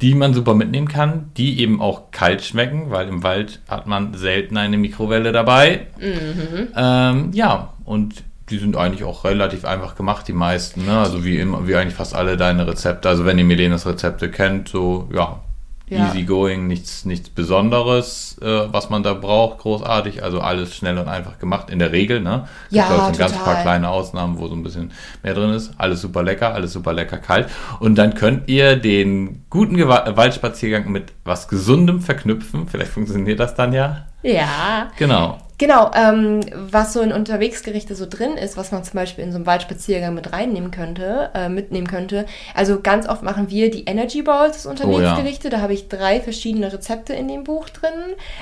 die man super mitnehmen kann, die eben auch kalt schmecken, weil im Wald hat man selten eine Mikrowelle dabei. Mhm. Ähm, ja, und die sind eigentlich auch relativ einfach gemacht, die meisten. Ne? Also wie immer, wie eigentlich fast alle deine Rezepte. Also wenn ihr Milenas Rezepte kennt, so ja, ja. easy going, nichts, nichts Besonderes, äh, was man da braucht, großartig. Also alles schnell und einfach gemacht, in der Regel. Ne? Es ja, gibt ganz paar kleine Ausnahmen, wo so ein bisschen mehr drin ist. Alles super lecker, alles super lecker kalt. Und dann könnt ihr den guten Gew Waldspaziergang mit was Gesundem verknüpfen. Vielleicht funktioniert das dann ja. Ja. Genau. Genau, ähm, was so in Unterwegsgerichte so drin ist, was man zum Beispiel in so einem Waldspaziergang mit reinnehmen könnte, äh, mitnehmen könnte. Also ganz oft machen wir die Energy Balls als Unterwegsgerichte. Oh, ja. Da habe ich drei verschiedene Rezepte in dem Buch drin.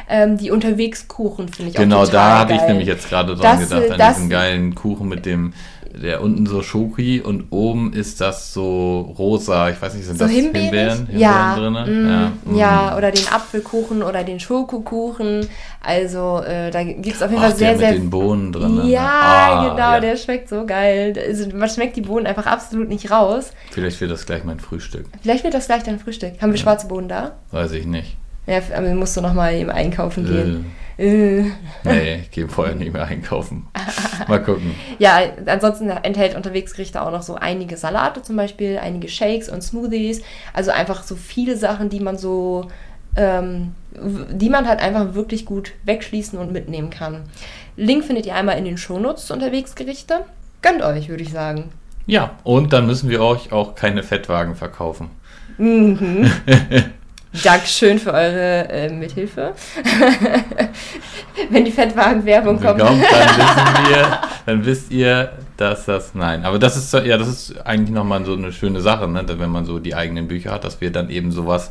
Ähm, die Unterwegskuchen finde ich genau, auch total Genau, da hatte ich nämlich jetzt gerade dran das, gedacht, an das, diesen geilen Kuchen mit dem der unten so Schoki und oben ist das so rosa. Ich weiß nicht, sind so das Himbeeren? Himbeeren, Himbeeren ja. drin? Mm, ja. Mm. ja, oder den Apfelkuchen oder den Schokokuchen. Also äh, da gibt es auf jeden Fall sehr, der sehr. mit den Bohnen drin. Ne? Ja, ah, genau, ja. der schmeckt so geil. Also, man schmeckt die Bohnen einfach absolut nicht raus. Vielleicht wird das gleich mein Frühstück. Vielleicht wird das gleich dein Frühstück. Haben wir ja. schwarze Bohnen da? Weiß ich nicht. Ja, aber musst du nochmal eben einkaufen gehen. Äh. Nee, ich gehe vorher nicht mehr einkaufen. *laughs* Mal gucken. ja, ansonsten enthält Unterwegsgerichte auch noch so einige Salate zum Beispiel, einige Shakes und Smoothies. Also einfach so viele Sachen, die man so, ähm, die man halt einfach wirklich gut wegschließen und mitnehmen kann. Link findet ihr einmal in den Shownotes zu Unterwegsgerichte. Gönnt euch, würde ich sagen. Ja, und dann müssen wir euch auch keine Fettwagen verkaufen. Mhm. *laughs* Dankeschön für eure äh, Mithilfe. *laughs* Wenn die Fettwagen-Werbung kommt. kommt. Dann *laughs* wissen wir, dann wisst ihr, dass das. Nein, aber das ist ja, das ist eigentlich nochmal so eine schöne Sache, ne? wenn man so die eigenen Bücher hat, dass wir dann eben sowas.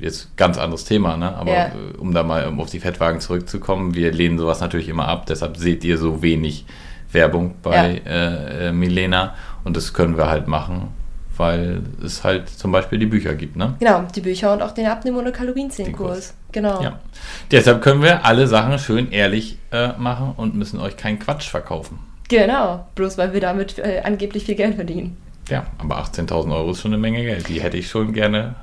Jetzt ganz anderes Thema, ne? Aber ja. Äh, um da mal auf die Fettwagen zurückzukommen, wir lehnen sowas natürlich immer ab, deshalb seht ihr so wenig Werbung bei ja. äh, äh Milena und das können wir halt machen weil es halt zum Beispiel die Bücher gibt, ne? Genau, die Bücher und auch den Abnehmen- ohne Kalorienzählenkurs. Genau. Ja. Deshalb können wir alle Sachen schön ehrlich äh, machen und müssen euch keinen Quatsch verkaufen. Genau, bloß weil wir damit äh, angeblich viel Geld verdienen. Ja, aber 18.000 Euro ist schon eine Menge Geld. Die hätte ich schon gerne.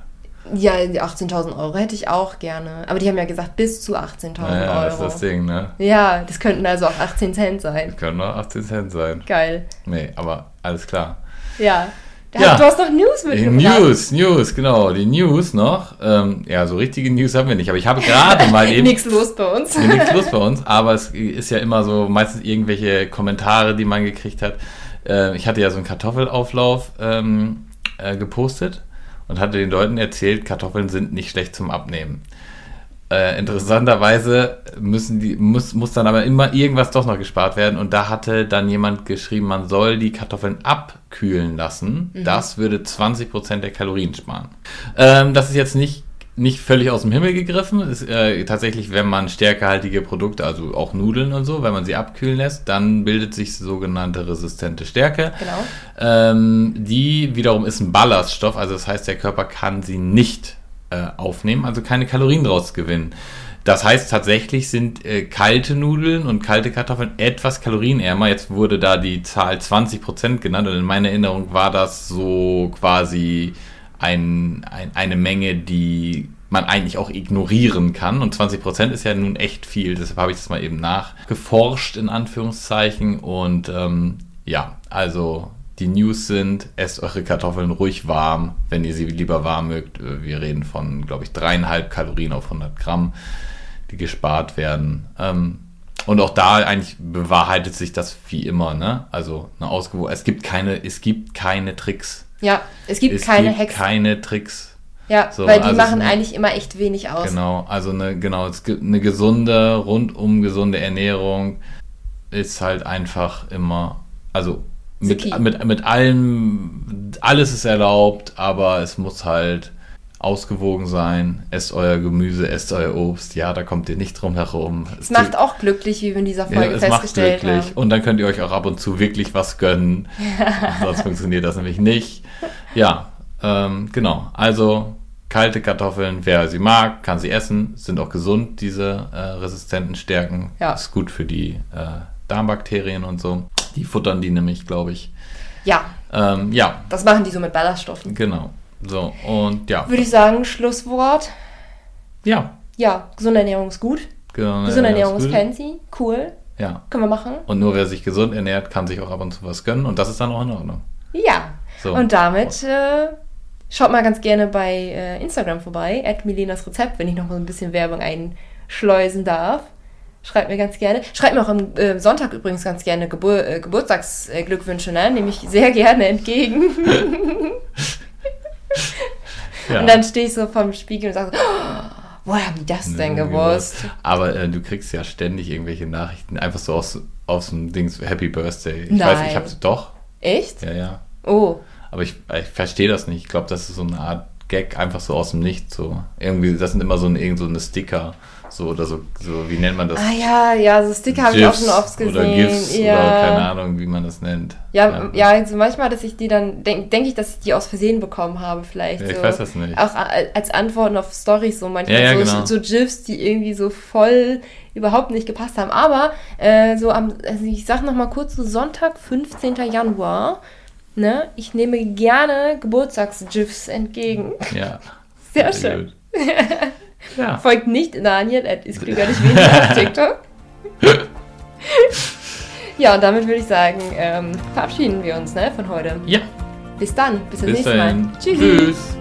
Ja, die 18.000 Euro hätte ich auch gerne. Aber die haben ja gesagt, bis zu 18.000 naja, Euro. Das ist das Ding, ne? Ja, das könnten also auch 18 Cent sein. Das könnten auch 18 Cent sein. Geil. Nee, aber alles klar. Ja. Ja, du hast noch News mitgebracht. News, News, genau. Die News noch. Ähm, ja, so richtige News haben wir nicht. Aber ich habe gerade *laughs* mal eben. nichts los bei uns. nichts los bei uns. Aber es ist ja immer so meistens irgendwelche Kommentare, die man gekriegt hat. Äh, ich hatte ja so einen Kartoffelauflauf ähm, äh, gepostet und hatte den Leuten erzählt, Kartoffeln sind nicht schlecht zum Abnehmen. Äh, interessanterweise müssen die, muss, muss dann aber immer irgendwas doch noch gespart werden. Und da hatte dann jemand geschrieben, man soll die Kartoffeln abkühlen lassen. Mhm. Das würde 20% der Kalorien sparen. Ähm, das ist jetzt nicht, nicht völlig aus dem Himmel gegriffen. Ist, äh, tatsächlich, wenn man stärkehaltige Produkte, also auch Nudeln und so, wenn man sie abkühlen lässt, dann bildet sich sogenannte resistente Stärke. Genau. Ähm, die wiederum ist ein Ballaststoff, also das heißt, der Körper kann sie nicht äh, aufnehmen, also keine Kalorien draus gewinnen. Das heißt, tatsächlich sind äh, kalte Nudeln und kalte Kartoffeln etwas kalorienärmer. Jetzt wurde da die Zahl 20% genannt und in meiner Erinnerung war das so quasi ein, ein, eine Menge, die man eigentlich auch ignorieren kann. Und 20% ist ja nun echt viel. Deshalb habe ich das mal eben nachgeforscht, in Anführungszeichen. Und ähm, ja, also die News sind, esst eure Kartoffeln ruhig warm, wenn ihr sie lieber warm mögt. Äh, wir reden von, glaube ich, dreieinhalb Kalorien auf 100 Gramm, die gespart werden. Ähm, und auch da eigentlich bewahrheitet sich das wie immer, ne? Also eine Ausgewogen. Es gibt keine, es gibt keine Tricks. Ja, es gibt es keine gibt Hexen. keine Tricks. Ja, so, weil die also machen eigentlich immer echt wenig aus. Genau, also eine, genau, es gibt eine gesunde, rundum gesunde Ernährung ist halt einfach immer, also mit, mit, mit allem, alles ist erlaubt, aber es muss halt ausgewogen sein. Esst euer Gemüse, esst euer Obst. Ja, da kommt ihr nicht drum herum. Es, es macht auch glücklich, wie wir in dieser Folge ja, es festgestellt macht glücklich. haben. Und dann könnt ihr euch auch ab und zu wirklich was gönnen. *laughs* Sonst funktioniert das nämlich nicht. Ja, ähm, genau. Also kalte Kartoffeln, wer sie mag, kann sie essen. Sind auch gesund, diese äh, resistenten Stärken. Ja. Ist gut für die äh, Darmbakterien und so. Die futtern die nämlich, glaube ich. Ja, Ähm, ja, das machen die so mit Ballaststoffen. genau. So, und ja. Würde ich sagen, Schlusswort. Ja. Ja, gesunde Ernährung ist gut. Genau, Gesunde Ernährung ist gut. fancy. Cool. Ja. Können wir machen. Und nur wer sich gesund ernährt, kann sich auch ab und zu was gönnen und das ist dann auch in Ordnung. Ja. So. Und damit äh, schaut mal ganz gerne bei äh, Instagram vorbei, at Milenas Rezept, wenn ich noch mal ein bisschen Werbung einschleusen darf. Schreibt mir ganz gerne. Schreibt mir auch am äh, Sonntag übrigens ganz gerne Gebur äh, Geburtstagsglückwünsche, ne? Nehme ich sehr gerne entgegen. *laughs* Ja. Und dann stehe ich so vorm Spiegel und sage so, oh, woher haben die das denn gewusst? Aber äh, du kriegst ja ständig irgendwelche Nachrichten, einfach so aus, aus dem Dings Happy Birthday. Ich Nein. weiß, ich hab's doch. Echt? Ja, ja. Oh. Aber ich, ich verstehe das nicht. Ich glaube, das ist so eine Art Gag, einfach so aus dem Nichts. So. Irgendwie, das sind immer so, ein, irgend so eine Sticker. So oder so, so, wie nennt man das? Ah ja, ja, so Sticker habe ich auch schon oft gesehen. Oder GIFs ja. oder keine Ahnung, wie man das nennt. Ja, ja, also manchmal, dass ich die dann, denke denk ich, dass ich die aus Versehen bekommen habe, vielleicht. Ja, ich so. weiß das nicht. Auch als Antworten auf Stories so manchmal Ja, ja, so, genau. so GIFs, die irgendwie so voll überhaupt nicht gepasst haben. Aber äh, so am, also ich sag noch mal kurz, so Sonntag, 15. Januar, ne, ich nehme gerne Geburtstags-GIFs entgegen. Ja. Sehr schön. *laughs* ja. Folgt nicht Daniel, at ist klüger nicht weniger auf TikTok. *laughs* ja, und damit würde ich sagen, ähm, verabschieden wir uns ne, von heute. Ja. Bis dann, bis das Bis nächste Mal. Tschüss. Tschüss.